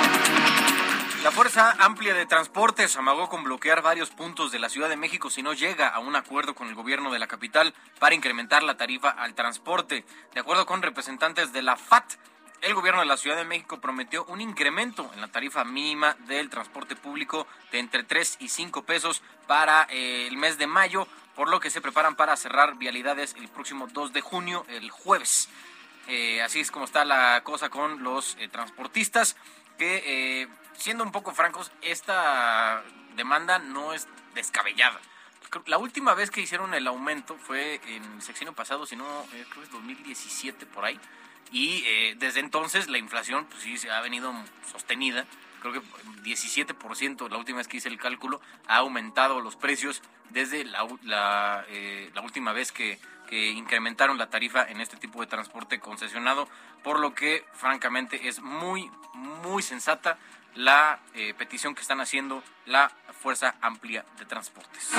La Fuerza Amplia de Transportes amagó con bloquear varios puntos de la Ciudad de México si no llega a un acuerdo con el gobierno de la capital para incrementar la tarifa al transporte. De acuerdo con representantes de la FAT, el gobierno de la Ciudad de México prometió un incremento en la tarifa mínima del transporte público de entre 3 y 5 pesos para eh, el mes de mayo, por lo que se preparan para cerrar vialidades el próximo 2 de junio, el jueves. Eh, así es como está la cosa con los eh, transportistas que siendo un poco francos, esta demanda no es descabellada. La última vez que hicieron el aumento fue en el sexenio pasado, si no, eh, creo que es 2017 por ahí. Y eh, desde entonces la inflación, pues sí, se ha venido sostenida. Creo que 17%, la última vez que hice el cálculo, ha aumentado los precios desde la, la, eh, la última vez que, que incrementaron la tarifa en este tipo de transporte concesionado. Por lo que, francamente, es muy, muy sensata la eh, petición que están haciendo la Fuerza Amplia de Transportes.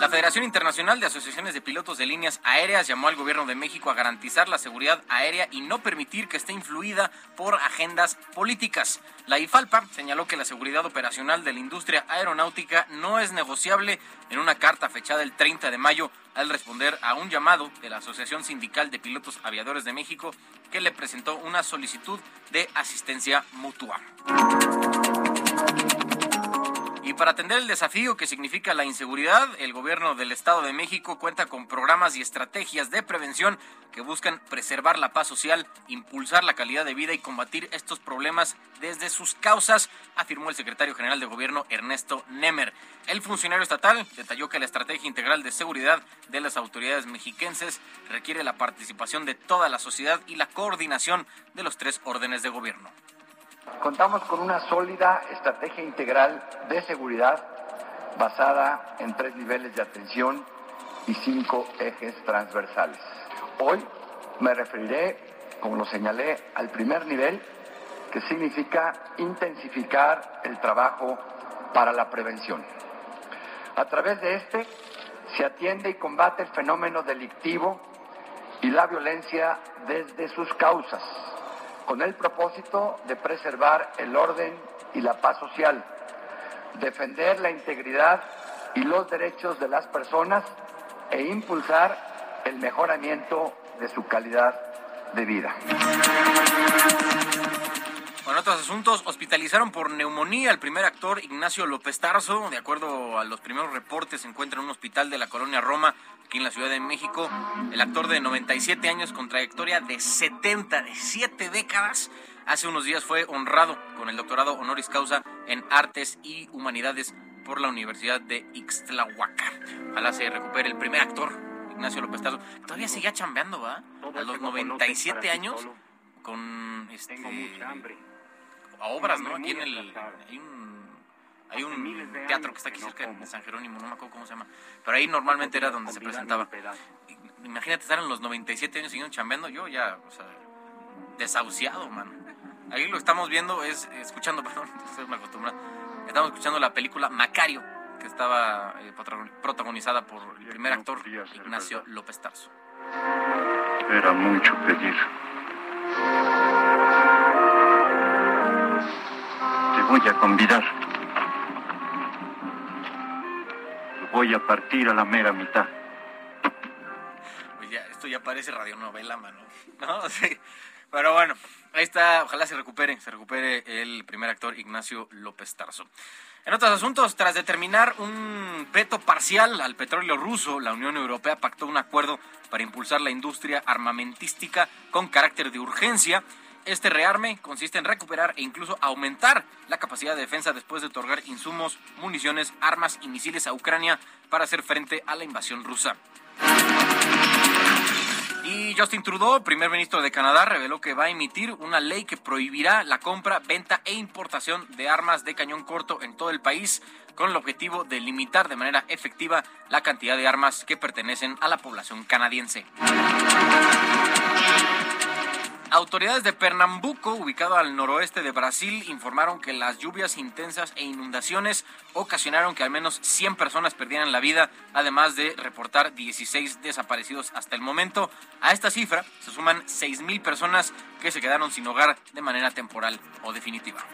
La Federación Internacional de Asociaciones de Pilotos de Líneas Aéreas llamó al gobierno de México a garantizar la seguridad aérea y no permitir que esté influida por agendas políticas. La IFALPA señaló que la seguridad operacional de la industria aeronáutica no es negociable en una carta fechada el 30 de mayo al responder a un llamado de la Asociación Sindical de Pilotos Aviadores de México que le presentó una solicitud de asistencia mutua. Y para atender el desafío que significa la inseguridad, el gobierno del Estado de México cuenta con programas y estrategias de prevención que buscan preservar la paz social, impulsar la calidad de vida y combatir estos problemas desde sus causas, afirmó el secretario general de gobierno Ernesto Nemer. El funcionario estatal detalló que la estrategia integral de seguridad de las autoridades mexiquenses requiere la participación de toda la sociedad y la coordinación de los tres órdenes de gobierno. Contamos con una sólida estrategia integral de seguridad basada en tres niveles de atención y cinco ejes transversales. Hoy me referiré como lo señalé, al primer nivel, que significa intensificar el trabajo para la prevención. A través de este se atiende y combate el fenómeno delictivo y la violencia desde sus causas, con el propósito de preservar el orden y la paz social, defender la integridad y los derechos de las personas e impulsar el mejoramiento de su calidad de vida. Bueno, otros asuntos, hospitalizaron por neumonía al primer actor Ignacio López Tarso. De acuerdo a los primeros reportes, se encuentra en un hospital de la colonia Roma, aquí en la Ciudad de México. El actor de 97 años con trayectoria de 70, de 7 décadas, hace unos días fue honrado con el doctorado honoris causa en Artes y Humanidades por la Universidad de Ixtlahuacán. Ojalá se recupere el primer actor, Ignacio López Tarso. Todavía seguía chambeando, ¿va? A los 97 años con este obras, ¿no? Aquí en el hay un hay un teatro que está aquí cerca de San Jerónimo, no me acuerdo cómo se llama, pero ahí normalmente era donde se presentaba. Imagínate estar en los 97 años siguiendo chambeando, yo ya, o sea, desahuciado, mano. Ahí lo estamos viendo, es escuchando, *laughs* perdón, estoy me acostumbrado. Estamos escuchando la película Macario, que estaba eh, protagonizada por el primer actor Ignacio López Tarso. Era mucho pedir. Te voy a convidar. Voy a partir a la mera mitad. Pues ya, esto ya parece radionovela, mano. *laughs* ¿No? Sí. Pero bueno, ahí está, ojalá se recupere, se recupere el primer actor Ignacio López Tarso. En otros asuntos, tras determinar un veto parcial al petróleo ruso, la Unión Europea pactó un acuerdo para impulsar la industria armamentística con carácter de urgencia. Este rearme consiste en recuperar e incluso aumentar la capacidad de defensa después de otorgar insumos, municiones, armas y misiles a Ucrania para hacer frente a la invasión rusa. Y Justin Trudeau, primer ministro de Canadá, reveló que va a emitir una ley que prohibirá la compra, venta e importación de armas de cañón corto en todo el país, con el objetivo de limitar de manera efectiva la cantidad de armas que pertenecen a la población canadiense. Autoridades de Pernambuco, ubicado al noroeste de Brasil, informaron que las lluvias intensas e inundaciones ocasionaron que al menos 100 personas perdieran la vida, además de reportar 16 desaparecidos hasta el momento. A esta cifra se suman 6.000 personas que se quedaron sin hogar de manera temporal o definitiva.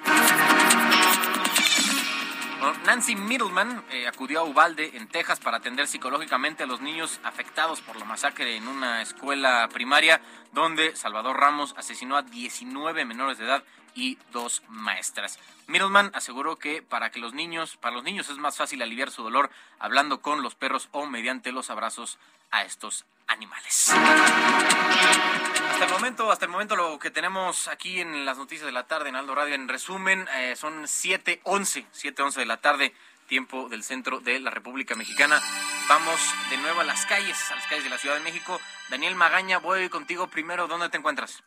Nancy Middleman eh, acudió a Uvalde, en Texas, para atender psicológicamente a los niños afectados por la masacre en una escuela primaria, donde Salvador Ramos asesinó a 19 menores de edad y dos maestras. Middleman aseguró que para que los niños, para los niños es más fácil aliviar su dolor hablando con los perros o mediante los abrazos a estos animales. Hasta el momento, hasta el momento lo que tenemos aquí en las noticias de la tarde en Aldo Radio, en resumen, eh, son 7.11, 7.11 de la tarde, tiempo del centro de la República Mexicana. Vamos de nuevo a las calles, a las calles de la Ciudad de México. Daniel Magaña, voy contigo primero. ¿Dónde te encuentras?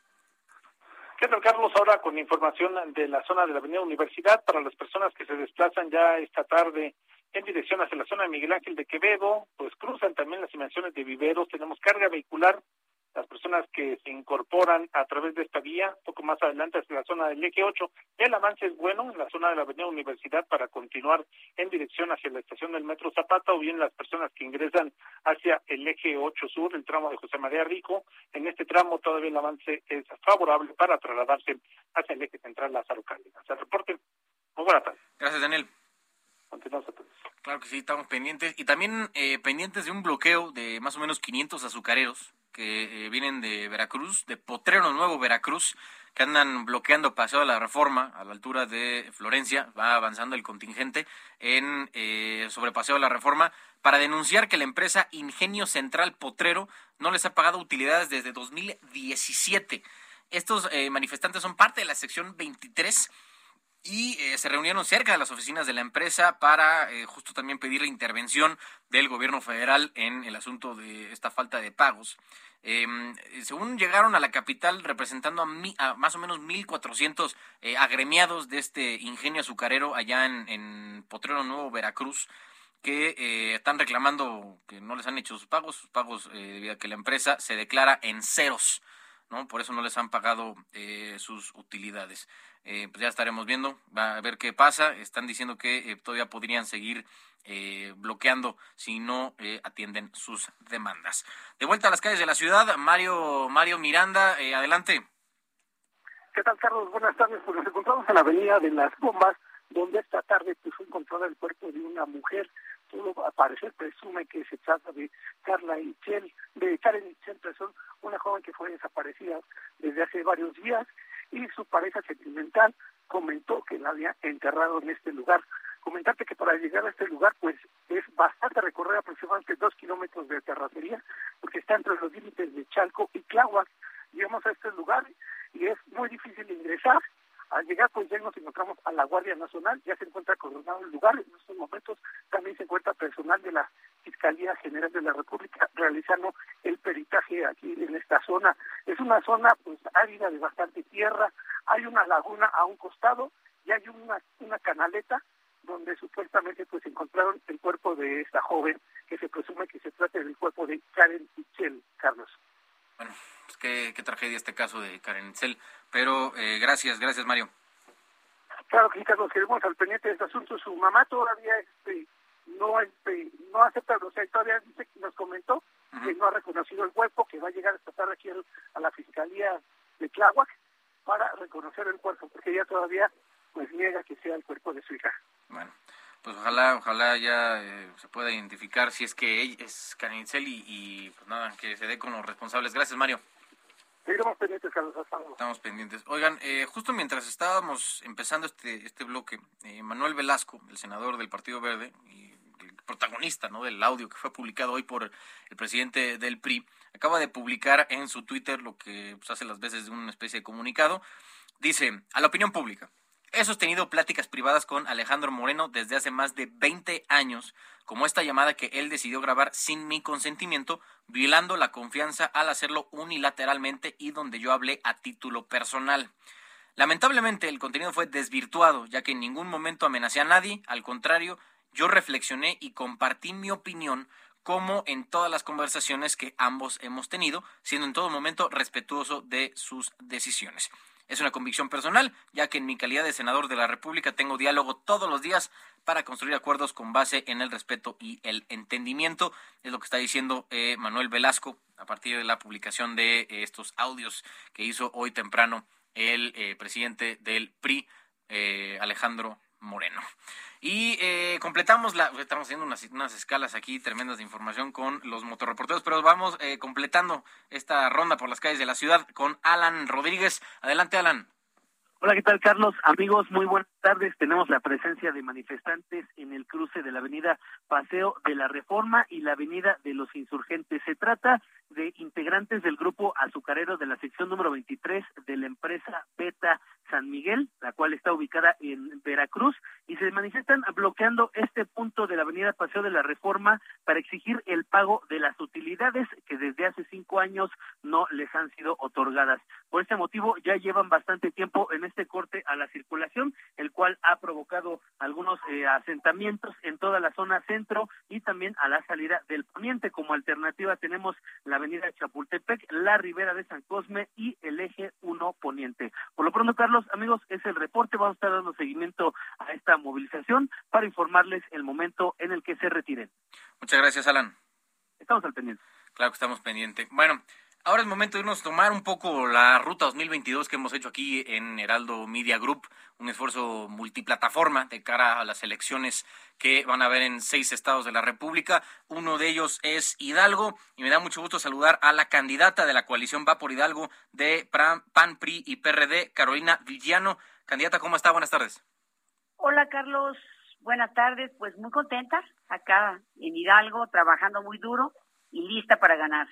¿Qué tal, Carlos? Ahora con información de la zona de la Avenida Universidad para las personas que se desplazan ya esta tarde en dirección hacia la zona de Miguel Ángel de Quevedo, pues cruzan también las dimensiones de viveros, tenemos carga vehicular, las personas que se incorporan a través de esta vía, poco más adelante hacia la zona del eje 8, el avance es bueno en la zona de la avenida Universidad para continuar en dirección hacia la estación del Metro Zapata o bien las personas que ingresan hacia el eje 8 sur, el tramo de José María Rico, en este tramo todavía el avance es favorable para trasladarse hacia el eje central Lázaro Cárdenas. El reporte, muy buena tarde. Gracias, Daniel. Continuamos. Claro que sí, estamos pendientes. Y también eh, pendientes de un bloqueo de más o menos 500 azucareros que eh, vienen de Veracruz, de Potrero Nuevo, Veracruz, que andan bloqueando Paseo de la Reforma a la altura de Florencia. Va avanzando el contingente en eh, sobre Paseo de la Reforma para denunciar que la empresa Ingenio Central Potrero no les ha pagado utilidades desde 2017. Estos eh, manifestantes son parte de la sección 23 y eh, se reunieron cerca de las oficinas de la empresa para eh, justo también pedir la intervención del gobierno federal en el asunto de esta falta de pagos. Em, según llegaron a la capital representando a, más o menos 1.400 eh, agremiados de este ingenio azucarero allá en, en Potrero Nuevo, Veracruz, que están reclamando que no les han hecho sus pagos, sus pagos debido a que la empresa se declara en ceros ¿no? Por eso no les han pagado eh, sus utilidades. Eh, pues ya estaremos viendo, va a ver qué pasa. Están diciendo que eh, todavía podrían seguir bloqueando si no atienden sus demandas. De vuelta a las calles de la ciudad, Mario, Mario Miranda, adelante. ¿Qué tal, Carlos? Buenas tardes. Pues nos encontramos en la avenida de las Bombas, donde esta tarde pues, fue encontrado el cuerpo de una mujer todo a parecer presume que se trata de Carla Itzel, de Karen Itzel, una joven que fue desaparecida desde hace varios días y su pareja sentimental comentó que la había enterrado en este lugar. Comentarte que para llegar a este lugar, pues es bastante recorrer aproximadamente dos kilómetros de terracería, porque está entre los límites de Chalco y Tláhuac. Llegamos a este lugar y es muy difícil ingresar al llegar, pues ya nos encontramos a la Guardia Nacional, ya se encuentra coordinado el lugar, en estos momentos también se encuentra personal de la Fiscalía General de la República realizando el peritaje aquí en esta zona. Es una zona pues árida de bastante tierra, hay una laguna a un costado y hay una, una canaleta donde supuestamente pues encontraron el cuerpo de esta joven que se presume que se trata del cuerpo de Karen Michel, Carlos. Bueno, pues qué, tragedia este caso de Karen Itzel. Pero eh, gracias, gracias Mario. Claro que nos queremos al pendiente de este asunto. Su mamá todavía este, no este, no acepta, o sea, todavía dice, nos comentó que no ha reconocido el cuerpo, que va a llegar esta tarde aquí a la Fiscalía de Tláhuac para reconocer el cuerpo, porque ella todavía pues niega que sea el cuerpo de su hija. Bueno, pues ojalá, ojalá ya eh, se pueda identificar si es que ella es Karen y, y pues nada, que se dé con los responsables. Gracias, Mario. Pendientes. Estamos pendientes. Oigan, eh, justo mientras estábamos empezando este, este bloque, eh, Manuel Velasco, el senador del Partido Verde y el protagonista ¿no? del audio que fue publicado hoy por el presidente del PRI, acaba de publicar en su Twitter lo que pues, hace las veces de una especie de comunicado. Dice, a la opinión pública, He sostenido pláticas privadas con Alejandro Moreno desde hace más de 20 años, como esta llamada que él decidió grabar sin mi consentimiento, violando la confianza al hacerlo unilateralmente y donde yo hablé a título personal. Lamentablemente el contenido fue desvirtuado, ya que en ningún momento amenacé a nadie, al contrario, yo reflexioné y compartí mi opinión como en todas las conversaciones que ambos hemos tenido, siendo en todo momento respetuoso de sus decisiones. Es una convicción personal, ya que en mi calidad de senador de la República tengo diálogo todos los días para construir acuerdos con base en el respeto y el entendimiento. Es lo que está diciendo eh, Manuel Velasco a partir de la publicación de eh, estos audios que hizo hoy temprano el eh, presidente del PRI, Alejandro Moreno. Y eh, completamos la, estamos haciendo unas, escalas aquí tremendas de información con los motorreporteros, pero vamos eh, completando esta ronda por las calles de la ciudad con Alan Rodríguez. Adelante, Alan. Hola, ¿qué tal, Carlos? Amigos, muy buenas tardes. Tenemos la presencia de manifestantes en el cruce de la avenida Paseo de la Reforma y la avenida de los Insurgentes. Se trata de integrantes del grupo azucarero de la sección número 23 de la empresa Beta San Miguel, la cual está ubicada en Veracruz, se manifiestan bloqueando este punto de la avenida Paseo de la Reforma para exigir el pago de las utilidades que desde hace cinco años no les han sido otorgadas. Por este motivo ya llevan bastante tiempo en este corte a la circulación, el cual ha provocado algunos eh, asentamientos en toda la zona centro y también a la salida del poniente. Como alternativa tenemos la avenida Chapultepec, la Ribera de San Cosme y el eje 1 poniente. Por lo pronto, Carlos, amigos, es el reporte. Vamos a estar dando seguimiento a esta movilización para informarles el momento en el que se retiren. Muchas gracias, Alan. Estamos al pendiente. Claro que estamos pendientes. Bueno, ahora es momento de irnos a tomar un poco la ruta 2022 que hemos hecho aquí en Heraldo Media Group, un esfuerzo multiplataforma de cara a las elecciones que van a haber en seis estados de la República. Uno de ellos es Hidalgo y me da mucho gusto saludar a la candidata de la coalición Va por Hidalgo de PAN, PRI y PRD, Carolina Villano. Candidata, ¿cómo está? Buenas tardes. Hola, Carlos. Buenas tardes. Pues muy contenta acá en Hidalgo, trabajando muy duro y lista para ganar.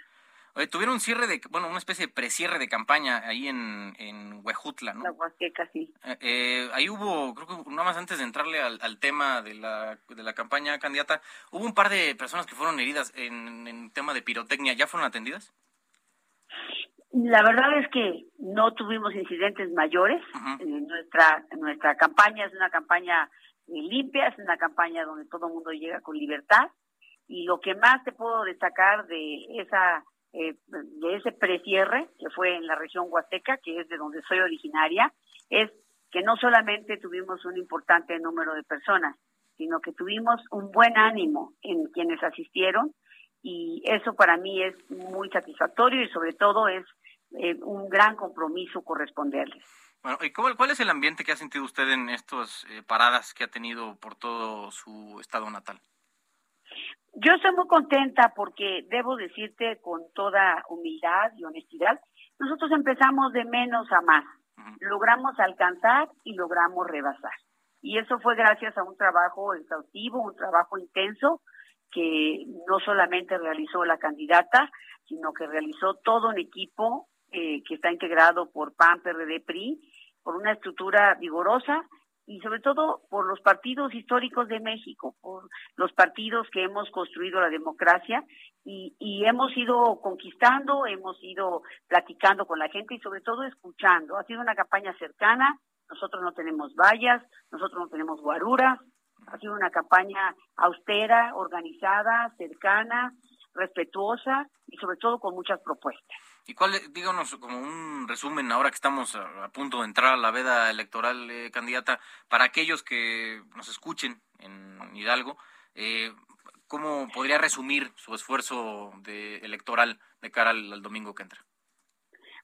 tuvieron un cierre de, bueno, una especie de precierre de campaña ahí en, en Huejutla, ¿no? La Huasteca, sí. Eh, eh, ahí hubo, creo que nada más antes de entrarle al, tema de la, de la campaña candidata, hubo un par de personas que fueron heridas en, en tema de pirotecnia. ¿Ya fueron atendidas? La verdad es que no tuvimos incidentes mayores. nuestra, nuestra campaña es una campaña limpia, es una campaña donde todo el mundo llega con libertad. Y lo que más te puedo destacar de esa eh, de ese precierre que fue en la región Huasteca, que es de donde soy originaria, es que no solamente tuvimos un importante número de personas, sino que tuvimos un buen ánimo en quienes asistieron y eso para mí es muy satisfactorio y sobre todo es eh, un gran compromiso corresponderles. Bueno, ¿y cuál es el ambiente que ha sentido usted en estas eh, paradas que ha tenido por todo su estado natal? Yo estoy muy contenta porque debo decirte con toda humildad y honestidad, nosotros empezamos de menos a más, logramos alcanzar y logramos rebasar. Y eso fue gracias a un trabajo exhaustivo, un trabajo intenso que no solamente realizó la candidata, sino que realizó todo un equipo eh, que está integrado por PAN, PRD, PRI, por una estructura vigorosa y sobre todo por los partidos históricos de México, por los partidos que hemos construido la democracia y, y, hemos ido conquistando, hemos ido platicando con la gente y sobre todo escuchando. Ha sido una campaña cercana, nosotros no tenemos vallas, nosotros no tenemos guaruras, ha sido una campaña austera, organizada, cercana, respetuosa y sobre todo con muchas propuestas. ¿Y cuál, díganos como un resumen, ahora que estamos a, punto de entrar a la veda electoral, eh, candidata, para aquellos que nos escuchen en Hidalgo, eh, ¿cómo podría resumir su esfuerzo de, electoral de cara al, domingo que entra?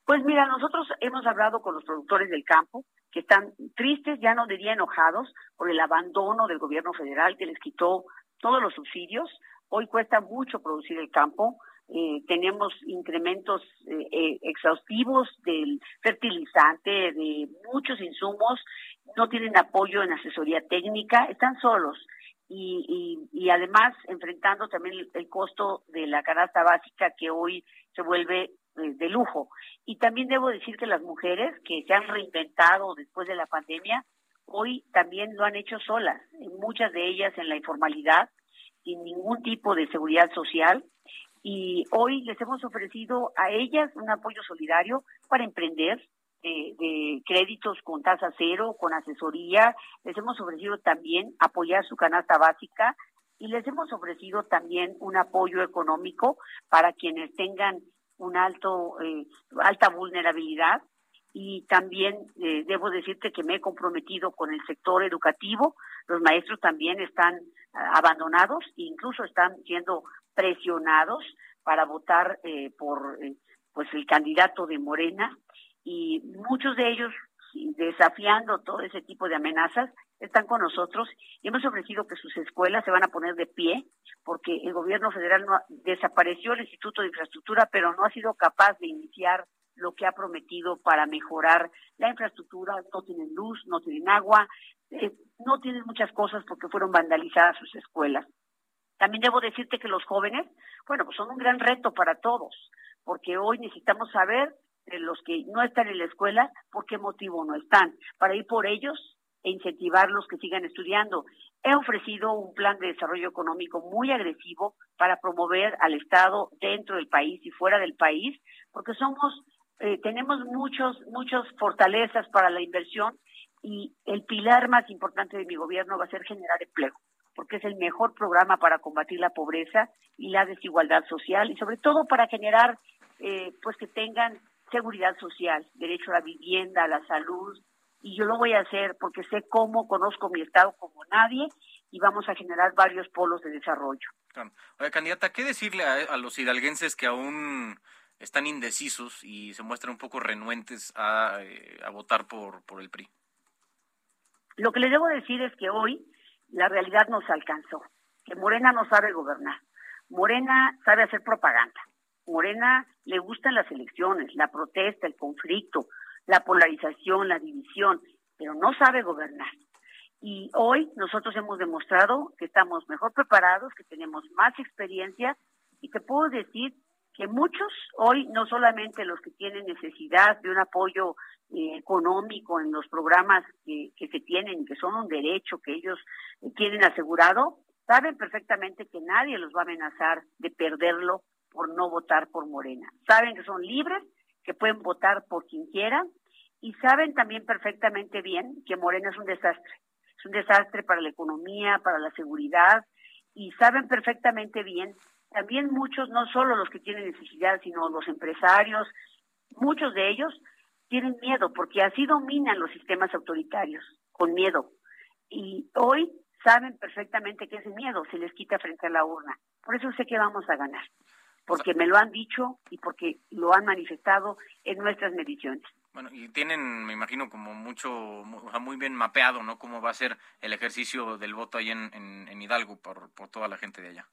Pues mira, nosotros hemos hablado con los productores del campo, que están tristes, ya no diría enojados, por el abandono del gobierno federal que les quitó todos los subsidios. Hoy cuesta mucho producir el campo, eh, tenemos incrementos eh, eh, exhaustivos del fertilizante, de muchos insumos, no tienen apoyo en asesoría técnica, están solos. Y, y, además enfrentando también el, costo de la canasta básica que hoy se vuelve de lujo. Y también debo decir que las mujeres que se han reinventado después de la pandemia, hoy también lo han hecho solas, muchas de ellas en la informalidad, sin ningún tipo de seguridad social, y hoy les hemos ofrecido a ellas un apoyo solidario para emprender eh, de créditos con tasa cero, con asesoría, les hemos ofrecido también apoyar su canasta básica y les hemos ofrecido también un apoyo económico para quienes tengan un alto eh, alta vulnerabilidad y también eh, debo decirte que me he comprometido con el sector educativo. Los maestros también están abandonados incluso están siendo presionados para votar eh, por eh, pues el candidato de Morena y muchos de ellos desafiando todo ese tipo de amenazas están con nosotros y hemos ofrecido que sus escuelas se van a poner de pie porque el gobierno federal no desapareció el Instituto de Infraestructura pero no ha sido capaz de iniciar lo que ha prometido para mejorar la infraestructura, no tienen luz, no tienen agua, eh, no tienen muchas cosas porque fueron vandalizadas sus escuelas. También debo decirte que los jóvenes, bueno, pues son un gran reto para todos, porque hoy necesitamos saber de los que no están en la escuela por qué motivo no están, para ir por ellos e incentivarlos que sigan estudiando. He ofrecido un plan de desarrollo económico muy agresivo para promover al Estado dentro del país y fuera del país, porque somos, eh, tenemos muchos, muchas fortalezas para la inversión y el pilar más importante de mi gobierno va a ser generar empleo porque es el mejor programa para combatir la pobreza y la desigualdad social y sobre todo para generar eh, pues que tengan seguridad social, derecho a la vivienda, a la salud y yo lo voy a hacer porque sé cómo conozco mi estado como nadie y vamos a generar varios polos de desarrollo. Oye, candidata, ¿qué decirle a, los hidalguenses que aún están indecisos y se muestran un poco renuentes a, eh, a votar por, por el PRI? Lo que les debo decir es que hoy la realidad nos alcanzó, que Morena no sabe gobernar, Morena sabe hacer propaganda, Morena le gustan las elecciones, la protesta, el conflicto, la polarización, la división, pero no sabe gobernar. Y hoy nosotros hemos demostrado que estamos mejor preparados, que tenemos más experiencia y te puedo decir que muchos hoy, no solamente los que tienen necesidad de un apoyo eh, económico en los programas que, que, se tienen, que son un derecho que ellos eh, tienen asegurado, saben perfectamente que nadie los va a amenazar de perderlo por no votar por Morena. Saben que son libres, que pueden votar por quien quieran y saben también perfectamente bien que Morena es un desastre. Es un desastre para la economía, para la seguridad y saben perfectamente bien también muchos, no solo los que tienen necesidad, sino los empresarios, muchos de ellos tienen miedo porque así dominan los sistemas autoritarios, con miedo. Y hoy saben perfectamente que ese miedo se les quita frente a la urna. Por eso sé que vamos a ganar, porque me lo han dicho y porque lo han manifestado en nuestras mediciones. Bueno, y tienen, me imagino, como mucho, muy bien mapeado, ¿no? Cómo va a ser el ejercicio del voto ahí en, en, Hidalgo por, por toda la gente de allá.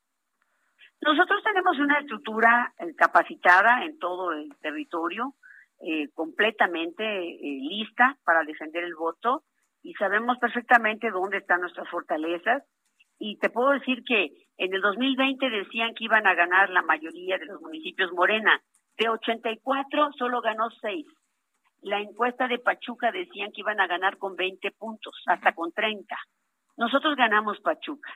Nosotros tenemos una estructura eh, capacitada en todo el territorio, eh, completamente eh, lista para defender el voto y sabemos perfectamente dónde están nuestras fortalezas. Y te puedo decir que en el 2020 decían que iban a ganar la mayoría de los municipios Morena. De 84 solo ganó 6 la encuesta de Pachuca decían que iban a ganar con 20 puntos, hasta con 30. Nosotros ganamos Pachuca.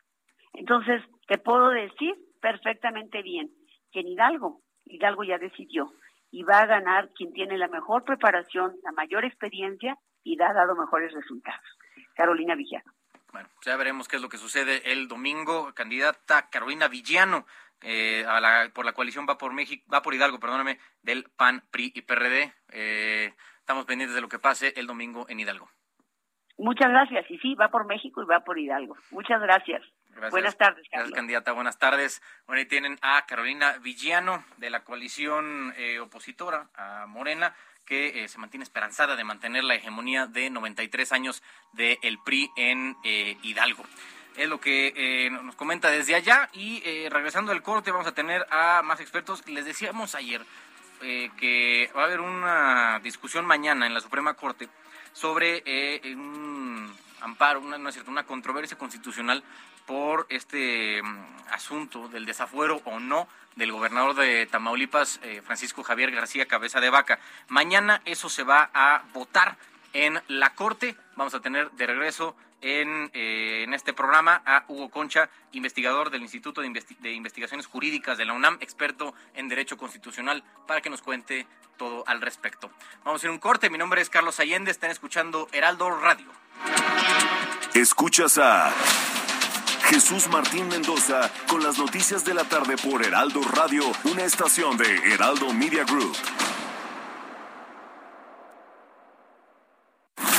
Entonces, te puedo decir perfectamente bien que en Hidalgo, Hidalgo ya decidió y va a ganar quien tiene la mejor preparación, la mayor experiencia y ha dado mejores resultados. Carolina Villano. Bueno, ya veremos qué es lo que sucede el domingo. Candidata Carolina Villano eh, a la, por la coalición va por México, va por Hidalgo, perdóname, del PAN, PRI y PRD. Eh, estamos pendientes de lo que pase el domingo en Hidalgo. Muchas gracias. Y sí, va por México y va por Hidalgo. Muchas gracias. Buenas tardes, Carlos. Gracias, candidata. Buenas tardes. Bueno, ahí tienen a Carolina Villano de la coalición eh, opositora a Morena, que eh, se mantiene esperanzada de mantener la hegemonía de 93 años del PRI en eh, Hidalgo. Es lo que nos comenta desde allá. Y regresando al corte, vamos a tener a más expertos. Les decíamos ayer que va a haber una discusión mañana en la Suprema Corte sobre un amparo, una, no es cierto, una controversia constitucional por este mm, asunto del desafuero o no del gobernador de Tamaulipas, eh, Francisco Javier García Cabeza de Vaca. Mañana eso se va a votar en la Corte. Vamos a tener de regreso en, eh, en este programa a Hugo Concha, investigador del Instituto de, de, Investigaciones Jurídicas de la UNAM, experto en Derecho Constitucional, para que nos cuente todo al respecto. Vamos a hacer un corte. Mi nombre es Carlos Allende. Están escuchando Heraldo Radio. Escuchas a Jesús Martín Mendoza con las noticias de la tarde por Heraldo Radio, una estación de Heraldo Media Group.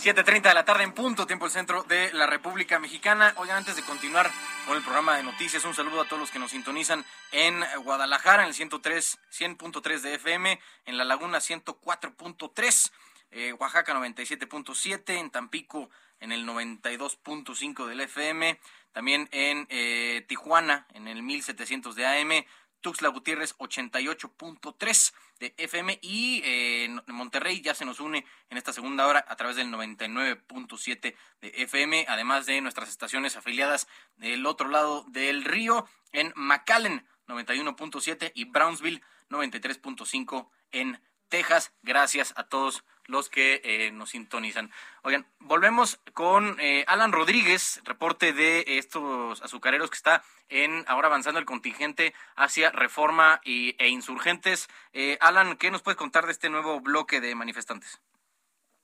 7.30 de la tarde en punto, tiempo el centro de la República Mexicana. Oigan, antes de continuar con el programa de noticias, un saludo a todos los que nos sintonizan en Guadalajara, en el 103, 100.3 de FM, en La Laguna 104.3, eh, Oaxaca 97.7, en Tampico en el 92.5 del FM, también en eh, Tijuana en el 1700 de AM, Tuxtla Gutiérrez 88.3 de FM y eh, Monterrey ya se nos une en esta segunda hora a través del 99.7 de FM, además de nuestras estaciones afiliadas del otro lado del río en McAllen 91.7 y Brownsville 93.5 en Texas. Gracias a todos los que eh, nos sintonizan. Oigan, volvemos con eh, Alan Rodríguez, reporte de estos azucareros que está en ahora avanzando el contingente hacia reforma y, e insurgentes. Eh, Alan, ¿qué nos puedes contar de este nuevo bloque de manifestantes?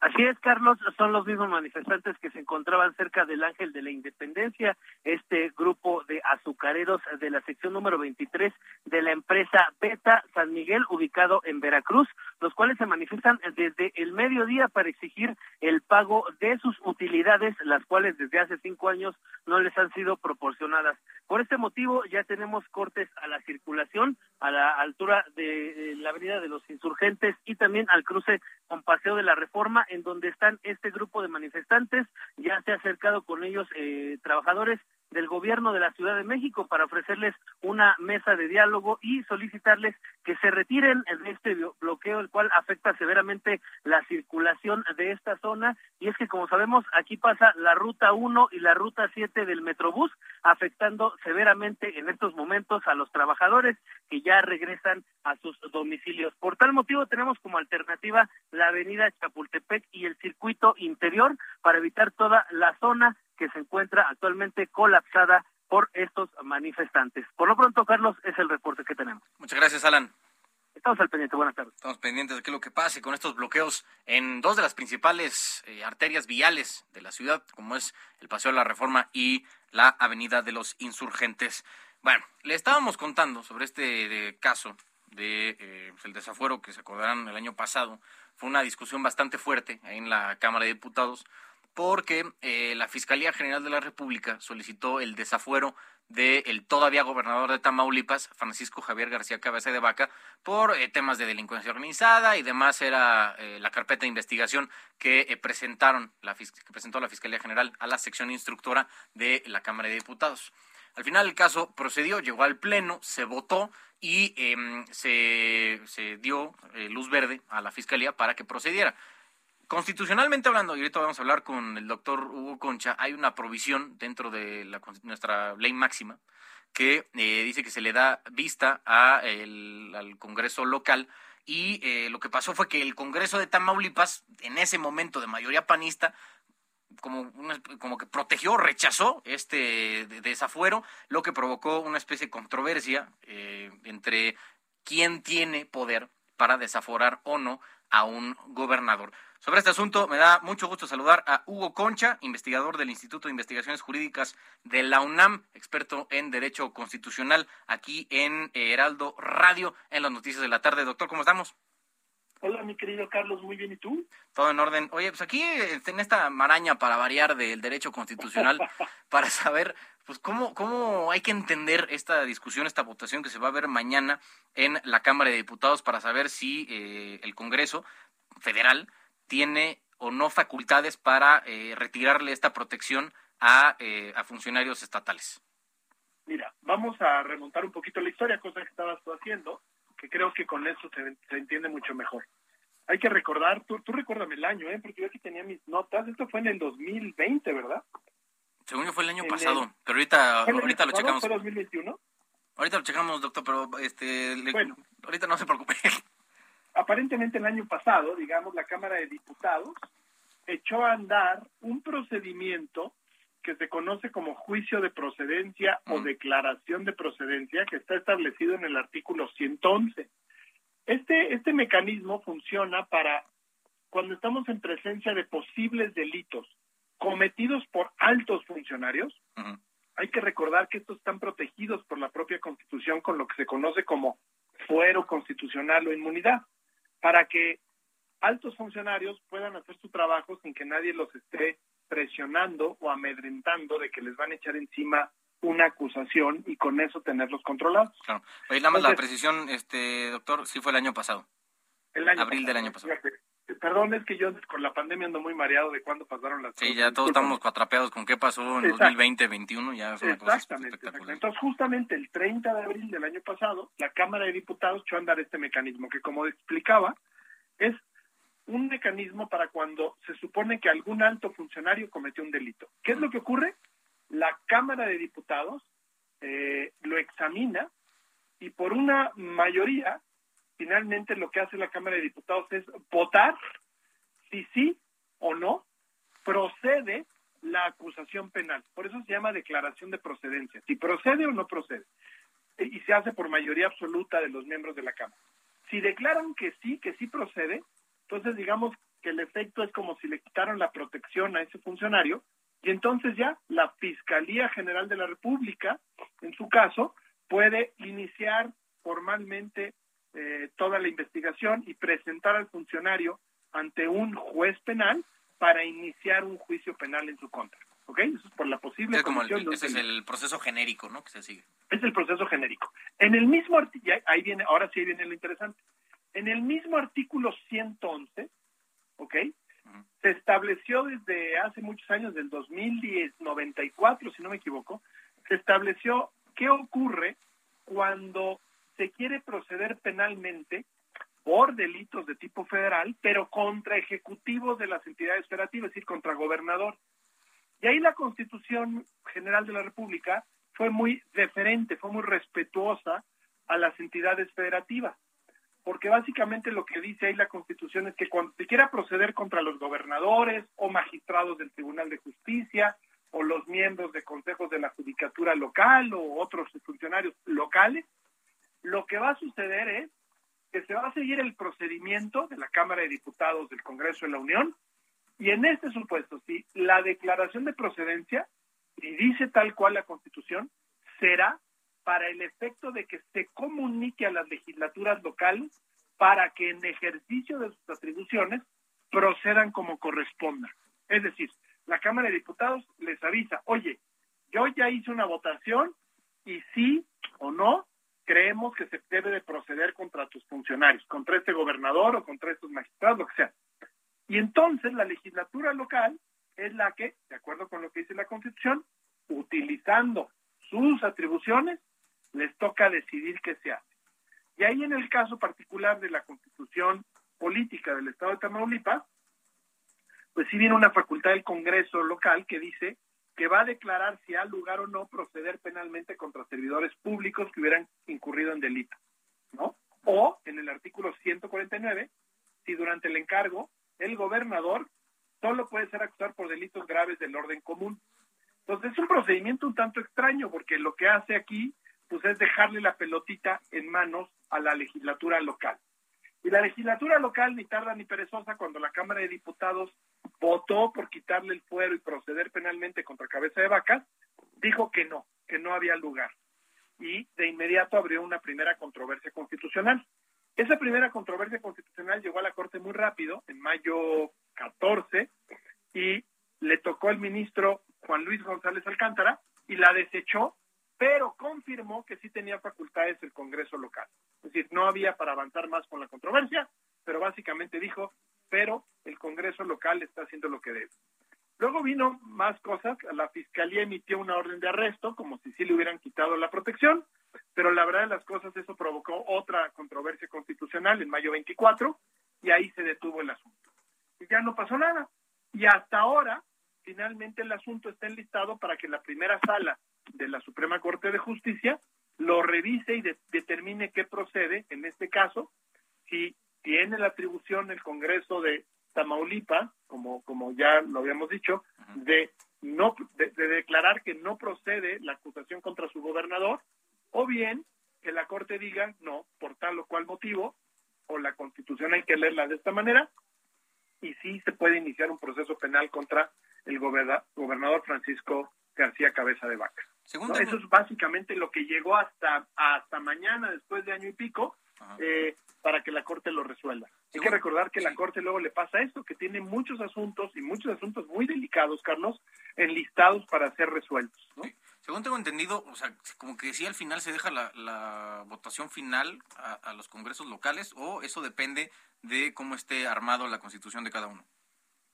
Así es, Carlos, son los mismos manifestantes que se encontraban cerca del Ángel de la Independencia, este grupo de azucareros de la sección número 23 de la empresa Beta San Miguel, ubicado en Veracruz, los cuales se manifiestan desde el mediodía para exigir el pago de sus utilidades, las cuales desde hace cinco años no les han sido proporcionadas. Por este motivo ya tenemos cortes a la circulación a la altura de la Avenida de los Insurgentes y también al cruce con Paseo de la Reforma en donde están este grupo de manifestantes. Ya se ha acercado con ellos eh, trabajadores del gobierno de la Ciudad de México para ofrecerles una mesa de diálogo y solicitarles que se retiren de este bloqueo, el cual afecta severamente la circulación de esta zona. Y es que, como sabemos, aquí pasa la ruta 1 y la ruta 7 del Metrobús, afectando severamente en estos momentos a los trabajadores que ya regresan a sus domicilios. Por tal motivo, tenemos como alternativa la avenida Chapultepec y el circuito interior para evitar toda la zona que se encuentra actualmente colapsada por estos manifestantes. Por lo pronto, Carlos, es el reporte que tenemos. Muchas gracias, Alan. Estamos al pendiente, buenas tardes. Estamos pendientes de qué es lo que pase con estos bloqueos en dos de las principales eh, arterias viales de la ciudad, como es el Paseo de la Reforma y la Avenida de los Insurgentes. Bueno, le estábamos contando sobre este caso de eh, el desafuero que se acordarán el año pasado. Fue una discusión bastante fuerte en la Cámara de Diputados porque eh, la Fiscalía General de la República solicitó el desafuero del todavía gobernador de Tamaulipas, Francisco Javier García Cabeza de Vaca, por eh, temas de delincuencia organizada y demás era eh, la carpeta de investigación que presentaron la que presentó la Fiscalía General a la sección instructora de la Cámara de Diputados. Al final el caso procedió, llegó al pleno, se votó y em, se, se, dio luz verde a la Fiscalía para que procediera. Constitucionalmente hablando, y ahorita vamos a hablar con el doctor Hugo Concha, hay una provisión dentro de nuestra ley máxima que eh, dice que se le da vista al Congreso local y eh, lo que pasó fue que el Congreso de Tamaulipas, en ese momento de mayoría panista, como, como que protegió, rechazó este desafuero, lo que provocó una especie de controversia eh, entre quién tiene poder para desaforar o no a un gobernador. Sobre este asunto me da mucho gusto saludar a Hugo Concha, investigador del Instituto de Investigaciones Jurídicas de la UNAM, experto en Derecho Constitucional, aquí en Heraldo Radio, en las noticias de la tarde. Doctor, ¿cómo estamos? Hola, mi querido Carlos, muy bien, ¿y tú? Todo en orden. Oye, pues aquí en esta maraña para variar del derecho constitucional, *laughs* para saber, pues, cómo, cómo hay que entender esta discusión, esta votación que se va a ver mañana en la Cámara de Diputados para saber si eh, el Congreso federal tiene o no facultades para eh, retirarle esta protección a, eh, a funcionarios estatales. Mira, vamos a remontar un poquito la historia, cosa que estabas tú haciendo, que creo que con eso se, se entiende mucho mejor. Hay que recordar, tú, tú recuérdame el año, ¿eh? porque yo aquí tenía mis notas, esto fue en el 2020, ¿verdad? Según yo fue el año pasado, pero ahorita, ahorita lo checamos. ¿Fue 2021? Ahorita lo checamos, doctor, pero este, bueno. ahorita no se preocupe. Aparentemente el año pasado, digamos, la Cámara de Diputados echó a andar un procedimiento que se conoce como juicio de procedencia o declaración de procedencia, que está establecido en el artículo 111. Este, este mecanismo funciona para cuando estamos en presencia de posibles delitos cometidos por altos funcionarios, hay que recordar que estos están protegidos por la propia Constitución con lo que se conoce como fuero constitucional o inmunidad para que altos funcionarios puedan hacer su trabajo sin que nadie los esté presionando o amedrentando de que les van a echar encima una acusación y con eso tenerlos controlados. Claro. Oye, nada más la precisión, este doctor, sí fue el año pasado. El año Abril del año pasado. Perdón, es que yo con la pandemia ando muy mareado de cuándo pasaron las sí, ya todos estamos atrapeados con qué pasó en 2020, 2021, ya es una exactamente, Entonces, justamente el 30 de abril del año pasado, la Cámara de Diputados echó a andar este mecanismo que, como explicaba, es un mecanismo para cuando se supone que algún alto funcionario cometió un delito. ¿Qué es lo que ocurre? La Cámara de Diputados eh, lo examina y por una mayoría finalmente lo que hace la Cámara de Diputados es votar si sí o no procede la acusación penal. Por eso se llama declaración de procedencia, si procede o no procede. Y se hace por mayoría absoluta de los miembros de la Cámara. Si declaran que sí, que sí procede, entonces digamos que el efecto es como si le quitaron la protección a ese funcionario y entonces ya la Fiscalía General de la República, en su caso, puede iniciar formalmente eh, toda la investigación y presentar al funcionario ante un juez penal para iniciar un juicio penal en su contra. ¿Ok? Eso es por la posible Es como el- ese es el proceso genérico, ¿no? Que se sigue. Es el proceso genérico. En el mismo artículo, ahí viene, ahora sí viene lo interesante. En el mismo artículo 111, ¿ok? Se estableció desde hace muchos años, del 2010, 94, si no me equivoco, se estableció qué ocurre cuando se quiere proceder penalmente por delitos de tipo federal, pero contra ejecutivos de las entidades federativas, es decir, contra gobernador. Y ahí la Constitución General de la República fue muy deferente, fue muy respetuosa a las entidades federativas, porque básicamente lo que dice ahí la Constitución es que cuando se quiera proceder contra los gobernadores o magistrados del Tribunal de Justicia o los miembros de consejos de la judicatura local o otros funcionarios locales, lo que va a suceder es que se va a seguir el procedimiento de la Cámara de Diputados del Congreso de la Unión y en este supuesto, si la declaración de procedencia, y dice tal cual la Constitución, será para el efecto de que se comunique a las legislaturas locales para que en ejercicio de sus atribuciones procedan como corresponda. Es decir, la Cámara de Diputados les avisa, oye, yo ya hice una votación y sí o no creemos que se debe de proceder contra tus funcionarios, contra este gobernador o contra estos magistrados, lo que sea. Y entonces la legislatura local es la que, de acuerdo con lo que dice la Constitución, utilizando sus atribuciones, les toca decidir qué se hace. Y ahí en el caso particular de la Constitución política del Estado de Tamaulipas, pues sí viene una facultad del Congreso local que dice que va a declarar si ha lugar o no proceder penalmente contra servidores públicos que hubieran incurrido en delito, ¿no? O en el artículo 149, si durante el encargo el gobernador solo puede ser acusado por delitos graves del orden común. Entonces es un procedimiento un tanto extraño porque lo que hace aquí pues es dejarle la pelotita en manos a la legislatura local. Y la legislatura local ni tarda ni perezosa cuando la Cámara de Diputados votó por quitarle el fuero y proceder penalmente contra cabeza de vacas, dijo que no, que no había lugar. Y de inmediato abrió una primera controversia constitucional. Esa primera controversia constitucional llegó a la Corte muy rápido, en mayo 14, y le tocó al ministro Juan Luis González Alcántara y la desechó, pero confirmó que sí tenía facultades el Congreso local. Decir, no había para avanzar más con la controversia, pero básicamente dijo, pero el Congreso local está haciendo lo que debe. Luego vino más cosas, la Fiscalía emitió una orden de arresto, como si sí le hubieran quitado la protección, pero la verdad de las cosas eso provocó otra controversia constitucional en mayo 24 y ahí se detuvo el asunto. Y ya no pasó nada. Y hasta ahora, finalmente el asunto está enlistado para que la primera sala de la Suprema Corte de Justicia lo revise y de- determine qué procede, en este caso, si tiene la atribución el Congreso de Tamaulipas, como, como ya lo habíamos dicho, de no de, de declarar que no procede la acusación contra su gobernador, o bien que la Corte diga no, por tal o cual motivo, o la Constitución hay que leerla de esta manera, y sí se puede iniciar un proceso penal contra el goberna- gobernador Francisco García Cabeza de Vaca. Según ¿no? Eso es básicamente lo que llegó hasta, hasta mañana, después de año y pico, eh, para que la Corte lo resuelva. Hay que recordar que la Corte luego le pasa esto, que tiene muchos asuntos y muchos asuntos muy delicados, Carlos, enlistados para ser resueltos. ¿no? Según tengo entendido, o sea, como que sí al final se deja la, la votación final a, a los congresos locales o eso depende de cómo esté armado la constitución de cada uno.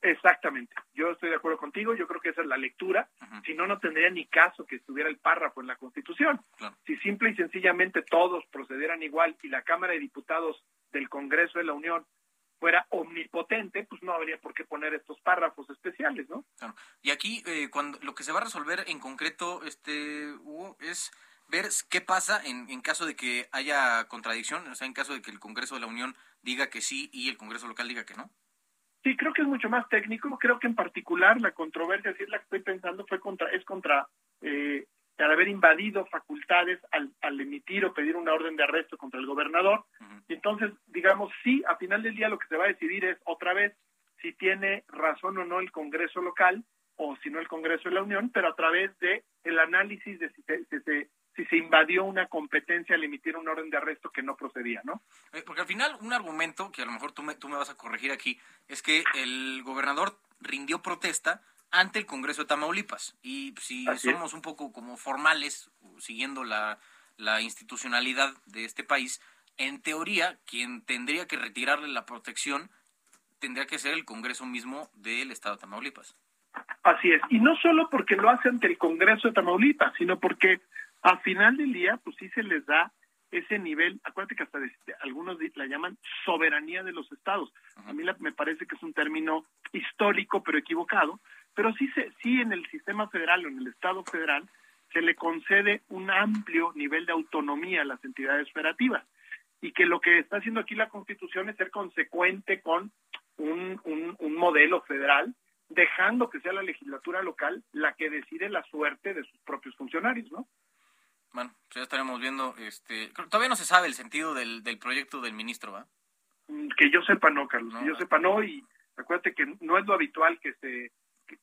Exactamente. Yo estoy de acuerdo contigo. Yo creo que esa es la lectura. Si no, no tendría ni caso que estuviera el párrafo en la Constitución. Si simple y sencillamente todos procedieran igual y la Cámara de Diputados del Congreso de la Unión fuera omnipotente, pues no habría por qué poner estos párrafos especiales, ¿no? Claro. Y aquí eh, cuando lo que se va a resolver en concreto, este Hugo, es ver qué pasa en, en caso de que haya contradicción, o sea, en caso de que el Congreso de la Unión diga que sí y el Congreso local diga que no. Sí, creo que es mucho más técnico. Creo que en particular la controversia, si es la que estoy pensando, fue contra, es contra eh, al haber invadido facultades al, al emitir o pedir una orden de arresto contra el gobernador. Y entonces, digamos, sí, a final del día lo que se va a decidir es otra vez si tiene razón o no el Congreso local o si no el Congreso de la Unión, pero a través de el análisis de si se, si se, si se invadió una competencia al emitir un orden de arresto que no procedía, ¿no? Eh, Porque al final un argumento, que a lo mejor tú me, tú me vas a corregir aquí, es que el gobernador rindió protesta ante el Congreso de Tamaulipas. Y si Así es. somos un poco como formales, siguiendo la, la institucionalidad de este país, en teoría, quien tendría que retirarle la protección tendría que ser el Congreso mismo del Estado de Tamaulipas. Así es, y no solo porque lo hace ante el Congreso de Tamaulipas, sino porque al final del día, pues sí se les da ese nivel, acuérdate que hasta de- de- algunos la llaman soberanía de los estados. A mí la- me parece que es un término histórico pero equivocado, pero sí, se, sí en el sistema federal o en el estado federal se le concede un amplio nivel de autonomía a las entidades federativas y que lo que está haciendo aquí la Constitución es ser consecuente con un, un, un modelo federal, dejando que sea la legislatura local la que decide la suerte de sus propios funcionarios, ¿no? Bueno, pues ya estaremos viendo. este Todavía no se sabe el sentido del, del proyecto del ministro, ¿va? Mm, Que yo sepa no, Carlos, que yo sepa no, y acuérdate que no es lo habitual que se... que-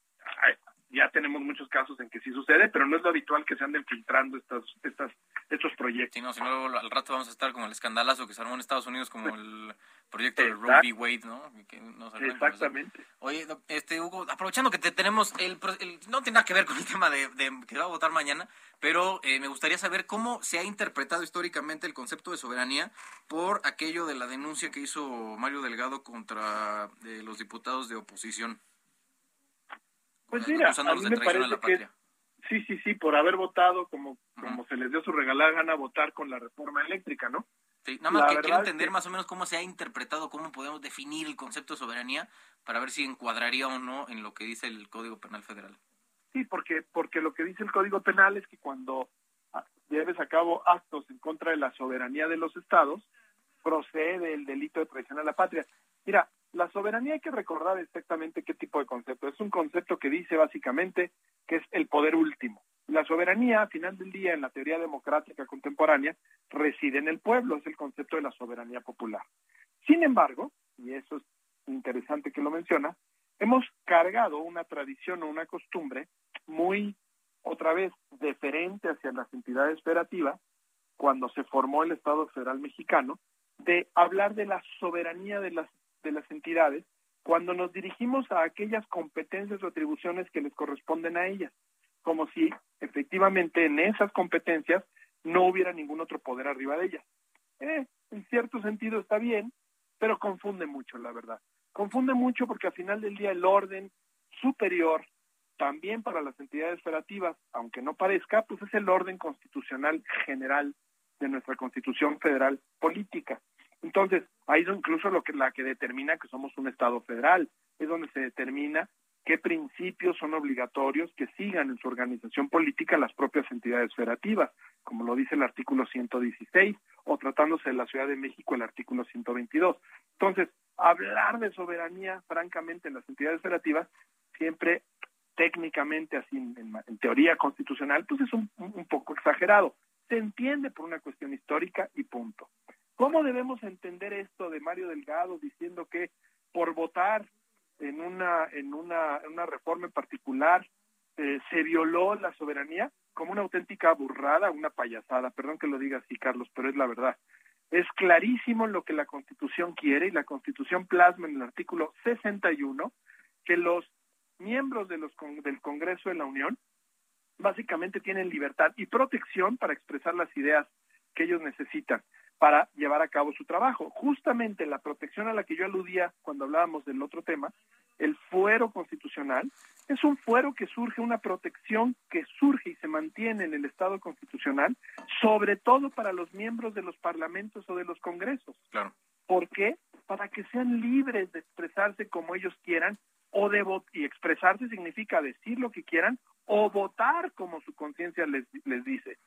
ya tenemos muchos casos en que sí sucede, pero no es lo habitual que se anden filtrando estas, estas, estos proyectos. Sí, no, si no, al rato vamos a estar como el escandalazo que se armó en Estados Unidos, como el proyecto de Roe v. Wade, ¿no? Que nos. Exactamente. Oye, este Hugo, aprovechando que te tenemos el, el- no tiene nada que ver con el tema de, de que va a votar mañana, pero eh, me gustaría saber cómo se ha interpretado históricamente el concepto de soberanía por aquello de la denuncia que hizo Mario Delgado contra eh, los diputados de oposición. Pues mira, a mí de me traición a parece la que sí, sí, sí, por haber votado como, como se les dio su regalada gana votar con la reforma eléctrica, ¿no? Sí, nada más La que quiero es entender que- más o menos cómo se ha interpretado, cómo podemos definir el concepto de soberanía para ver si encuadraría o no en lo que dice el Código Penal Federal. Sí, porque, porque lo que dice el Código Penal es que cuando ah, lleves a cabo actos en contra de la soberanía de los estados, procede el delito de traición a la patria. Mira, la soberanía hay que recordar exactamente qué tipo de concepto. Es un concepto que dice básicamente que es el poder último. La soberanía, al final del día, en la teoría democrática contemporánea, reside en el pueblo, es el concepto de la soberanía popular. Sin embargo, y eso es interesante que lo menciona, hemos cargado una tradición o una costumbre muy, otra vez, deferente hacia las entidades federativas, cuando se formó el Estado Federal Mexicano, de hablar de la soberanía de las, de las entidades cuando nos dirigimos a aquellas competencias o atribuciones que les corresponden a ellas, como si efectivamente en esas competencias no hubiera ningún otro poder arriba de ellas. Eh, en cierto sentido está bien, pero confunde mucho, la verdad. Confunde mucho porque al final del día el orden superior, también para las entidades federativas, aunque no parezca, pues es el orden constitucional general de nuestra constitución federal política. Entonces, ahí es incluso lo que la que determina que somos un Estado federal, es donde se determina qué principios son obligatorios que sigan en su organización política las propias entidades federativas, como lo dice el artículo 116, o tratándose de la Ciudad de México el artículo 122. Entonces, hablar de soberanía, francamente, en las entidades federativas, siempre técnicamente, así en, en- teoría constitucional, pues es un, un poco exagerado. Se entiende por una cuestión histórica y punto. ¿Cómo debemos entender esto de Mario Delgado diciendo que por votar en una en una, en una reforma en particular eh, se violó la soberanía como una auténtica burrada, una payasada? Perdón que lo diga así, Carlos, pero es la verdad. Es clarísimo lo que la Constitución quiere y la Constitución plasma en el artículo 61 que los miembros de los con- del Congreso de la Unión básicamente tienen libertad y protección para expresar las ideas que ellos necesitan para llevar a cabo su trabajo. Justamente la protección a la que yo aludía cuando hablábamos del otro tema, el fuero constitucional, es un fuero que surge, una protección que surge y se mantiene en el Estado constitucional, sobre todo para los miembros de los parlamentos o de los congresos. Claro. ¿Por qué? Para que sean libres de expresarse como ellos quieran o de y expresarse significa decir lo que quieran o votar como su conciencia les, les dice.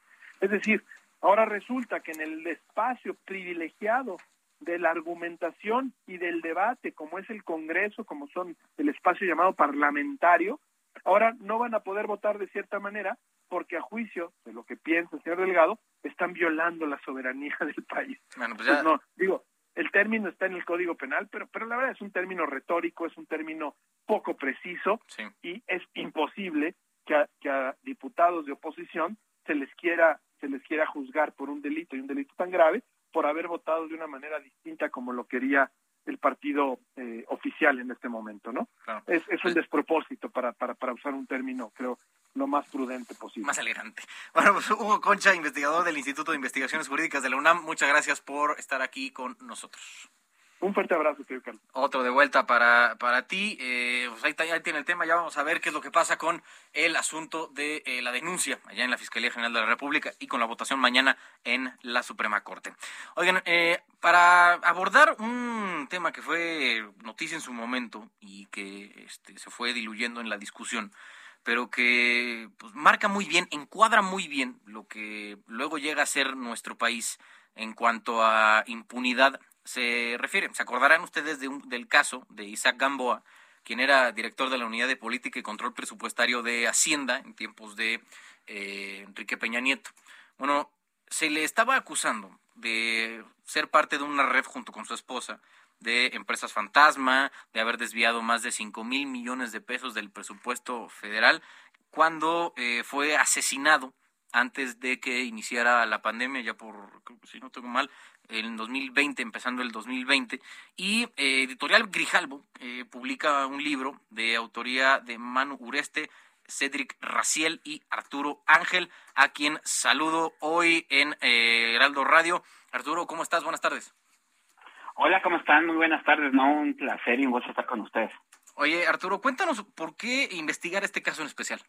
Es decir, ahora resulta que en el espacio privilegiado de la argumentación y del debate, como es el Congreso, como son el espacio llamado parlamentario, ahora no van a poder votar de cierta manera porque a juicio de lo que piensa el señor Delgado, están violando la soberanía *laughs* del país. Bueno, pues Pues ya, no, digo, el término está en el Código Penal, pero, pero la verdad es un término retórico, es un término poco preciso y es imposible que a, que a diputados de oposición se les quiera se les quiera juzgar por un delito y un delito tan grave por haber votado de una manera distinta como lo quería el partido eh, oficial en este momento, ¿no? Es, es un despropósito para, para, para usar un término, creo, lo más prudente posible. Más elegante. Bueno, pues Hugo Concha, investigador del Instituto de Investigaciones Jurídicas de la UNAM, muchas gracias por estar aquí con nosotros. Un fuerte abrazo, tío. Otro de vuelta para, para ti. Eh, pues ahí, tiene el tema, ya vamos a ver qué es lo que pasa con el asunto de eh, la denuncia allá en la Fiscalía General de la República y con la votación mañana en la Suprema Corte. Oigan, eh, para abordar un tema que fue noticia en su momento y que este, se fue diluyendo en la discusión, pero que pues, marca muy bien, encuadra muy bien lo que luego llega a ser nuestro país en cuanto a impunidad se refiere. Se acordarán ustedes de un, del caso de Isaac Gamboa, quien era director de la Unidad de Política y Control Presupuestario de Hacienda en tiempos de eh, Enrique Peña Nieto. Bueno, se le estaba acusando de ser parte de una red junto con su esposa de empresas fantasma, de haber desviado más de 5 mil millones de pesos del presupuesto federal, cuando eh, fue asesinado antes de que iniciara la pandemia, ya por, si no tengo mal, en 2020, empezando el 2020, y eh, Editorial Grijalbo eh, publica un libro de autoría de Manu Ureste, Cedric Raciel y Arturo Ángel, a quien saludo hoy en eh, Heraldo Radio. Arturo, ¿cómo estás? Buenas tardes. Hola, ¿cómo están? Muy buenas tardes, ¿no? Un placer y un gusto estar con ustedes. Oye, Arturo, cuéntanos por qué investigar este caso en especial.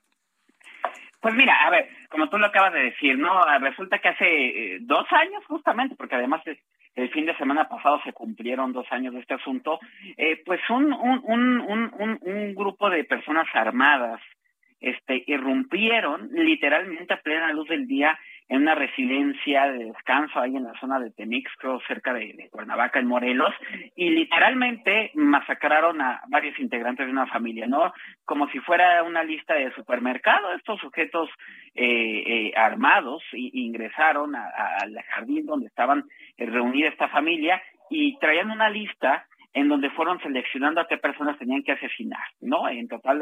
Pues mira, a ver, como tú lo acabas de decir, ¿no? Resulta que hace eh, dos años justamente, porque además el fin de semana pasado se cumplieron dos años de este asunto, eh, pues un, un, un, un grupo de personas armadas este, irrumpieron literalmente a plena luz del día en una residencia de descanso ahí en la zona de Temixco, cerca de, Cuernavaca, en Morelos, y literalmente masacraron a varios integrantes de una familia, ¿no? Como si fuera una lista de supermercado. Estos sujetos eh, eh, armados ingresaron al jardín donde estaban eh, reunida esta familia y traían una lista en donde fueron seleccionando a qué personas tenían que asesinar, ¿no? En total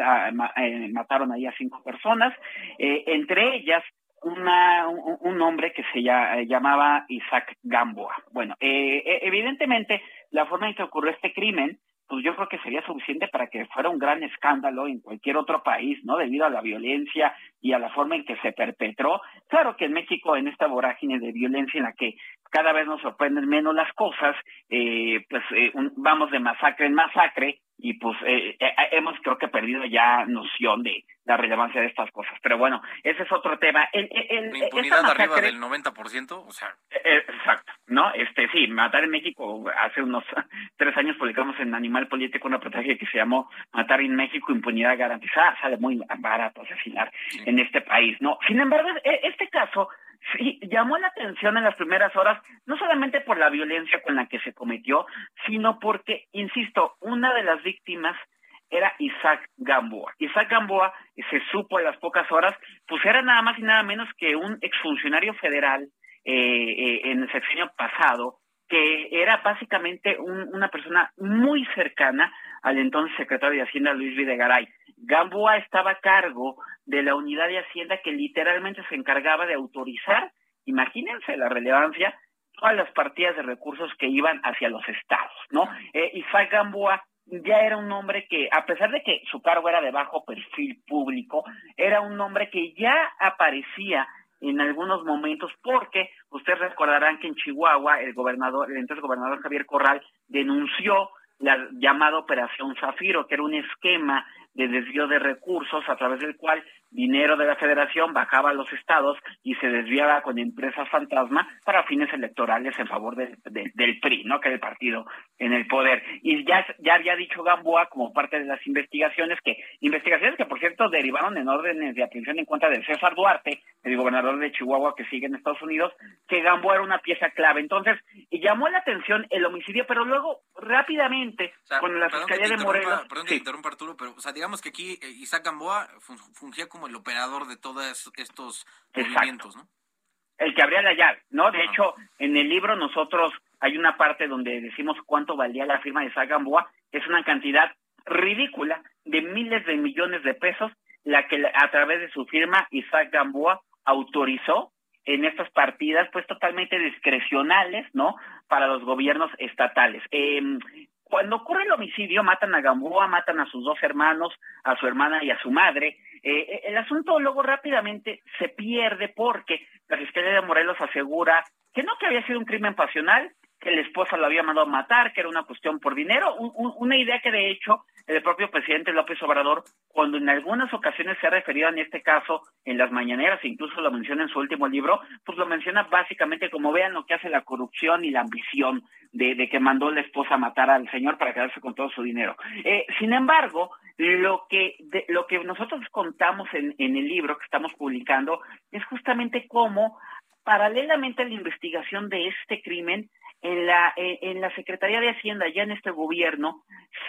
mataron ahí a cinco personas, entre ellas una, un, hombre que se eh, llamaba Isaac Gamboa. Bueno, eh, eh, evidentemente la forma en que ocurrió este crimen, pues yo creo que sería suficiente para que fuera un gran escándalo en cualquier otro país, ¿no? Debido a la violencia y a la forma en que se perpetró. Claro que en México, en esta vorágine de violencia en la que cada vez nos sorprenden menos las cosas, eh, pues eh, vamos de masacre en masacre y pues eh, eh, hemos creo que perdido ya noción de la relevancia de estas cosas. Pero bueno, ese es otro tema. El, el, la impunidad arriba del 90%, o sea... exacto, ¿no? Este sí, matar en México, hace unos *laughs* tres años publicamos en Animal Político una estrategia que se llamó Matar en México, impunidad garantizada, sale muy barato asesinar en este país, ¿no? Sin embargo, e, este caso sí llamó la atención en las primeras horas, no solamente por la violencia con la que se cometió, sino porque, insisto, una de las víctimas era Isaac Gamboa. Isaac Gamboa, se supo a las pocas horas, pues era nada más y nada menos que un exfuncionario federal eh, eh, en el sexenio pasado, que era básicamente una persona muy cercana al entonces secretario de Hacienda Luis Videgaray. Gamboa estaba a cargo de la unidad de Hacienda que literalmente se encargaba de autorizar, imagínense la relevancia, todas las partidas de recursos que iban hacia los estados, ¿no? Eh, Isaac Gamboa ya era un hombre que, a pesar de que su cargo era de bajo perfil público, era un hombre que ya aparecía en algunos momentos, porque ustedes recordarán que en Chihuahua el gobernador, el entonces gobernador Javier Corral denunció la llamada Operación Zafiro, que era un esquema de desvío de recursos a través del cual dinero de la federación bajaba a los estados y se desviaba con empresas fantasma para fines electorales en favor del PRI, ¿no? Que era el partido en el poder. Y ya, ya había dicho Gamboa como parte de las investigaciones que, investigaciones que por cierto derivaron en órdenes de aprehensión en contra de César Duarte, el gobernador de Chihuahua que sigue en Estados Unidos, que Gamboa era una pieza clave. Entonces, llamó la atención el homicidio, pero luego rápidamente, con la Fiscalía de Morelos... Perdón que interrumpa Arturo, pero o sea, digamos que aquí eh, Isaac Gamboa fungía como el operador de todos estos movimientos, ¿no? El que abría la llave, ¿no? De hecho, en el libro nosotros hay una parte donde decimos cuánto valía la firma de Isaac Gamboa, es una cantidad ridícula de miles de millones de pesos, la que a través de su firma Isaac Gamboa autorizó en estas partidas pues totalmente discrecionales, ¿no? Para los gobiernos estatales. Eh, cuando ocurre el homicidio, matan a Gamboa, matan a sus dos hermanos, a su hermana y a su madre. Eh, el asunto luego rápidamente se pierde porque la Fiscalía de Morelos asegura que no que había sido un crimen pasional, que la esposa lo había mandado a matar, que era una cuestión por dinero, una idea que de hecho el propio presidente López Obrador, cuando en algunas ocasiones se ha referido en este caso en las mañaneras, incluso lo menciona en su último libro, pues lo menciona básicamente como vean lo que hace la corrupción y la ambición de, que mandó la esposa a matar al señor para quedarse con todo su dinero. Eh, sin embargo, lo que lo que nosotros contamos en, en el libro que estamos publicando es justamente cómo paralelamente a la investigación de este crimen en la, en la Secretaría de Hacienda, ya en este gobierno,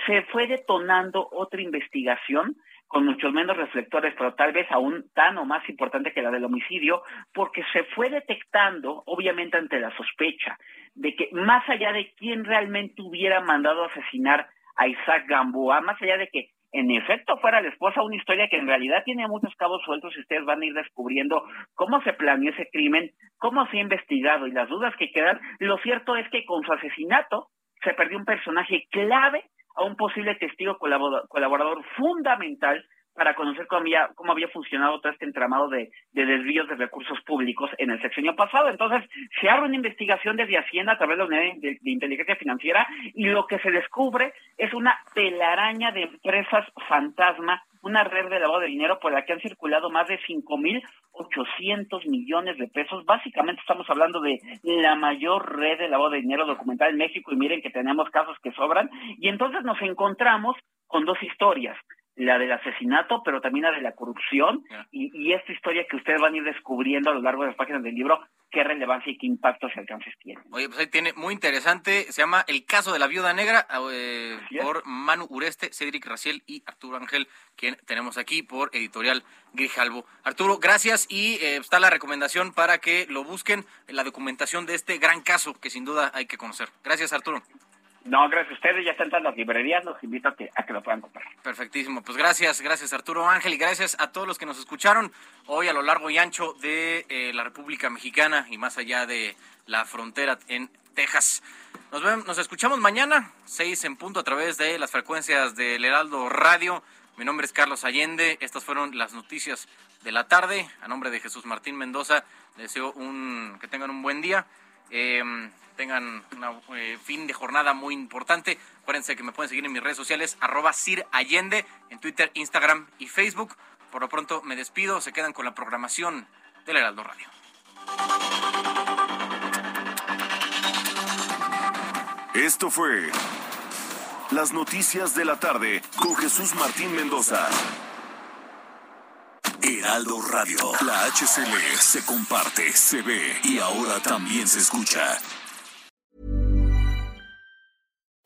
se fue detonando otra investigación con muchos menos reflectores, pero tal vez aún tan o más importante que la del homicidio, porque se fue detectando, obviamente ante la sospecha, de que más allá de quién realmente hubiera mandado asesinar a Isaac Gamboa, más allá de que en efecto fuera la esposa, una historia que en realidad tiene muchos cabos sueltos y ustedes van a ir descubriendo cómo se planeó ese crimen, cómo se ha investigado y las dudas que quedan. Lo cierto es que con su asesinato se perdió un personaje clave a un posible testigo colaborador fundamental para conocer cómo había, cómo había funcionado todo este entramado de, desvíos de recursos públicos en el sexenio pasado. Entonces, se abre una investigación desde Hacienda a través de la Unidad de, Inteligencia Financiera y lo que se descubre es una telaraña de empresas fantasma, una red de lavado de dinero por la que han circulado más de cinco mil ochocientos millones de pesos. Básicamente estamos hablando de la mayor red de lavado de dinero documentada en México y miren que tenemos casos que sobran. Y entonces nos encontramos con dos historias la del asesinato, pero también la de la corrupción y, esta historia que ustedes van a ir descubriendo a lo largo de las páginas del libro, qué relevancia y qué impactos y alcances tiene. Oye, pues ahí tiene muy interesante, se llama El caso de la viuda negra eh, por Manu Ureste, Cedric Raciel y Arturo Ángel, quien tenemos aquí por editorial Grijalvo. Arturo, gracias y eh, está la recomendación para que lo busquen, la documentación de este gran caso que sin duda hay que conocer. Gracias, Arturo. No, gracias a ustedes, ya están todas las librerías, los invito a que, a que lo puedan comprar. Perfectísimo, pues gracias, gracias Arturo Ángel y gracias a todos los que nos escucharon hoy a lo largo y ancho de eh, la República Mexicana y más allá de la frontera en Texas. Nos, vemos, nos escuchamos mañana, seis en punto a través de las frecuencias del Heraldo Radio. Mi nombre es Carlos Allende, estas fueron las noticias de la tarde. A nombre de Jesús Martín Mendoza, les deseo un, que tengan un buen día. Eh, tengan un eh, fin de jornada muy importante. Acuérdense que me pueden seguir en mis redes sociales, arroba Sir Allende, en Twitter, Instagram y Facebook. Por lo pronto me despido, se quedan con la programación del Heraldo Radio. Esto fue Las Noticias de la Tarde con Jesús Martín Mendoza. Heraldo Radio, la HCL se comparte, se ve y ahora también se escucha.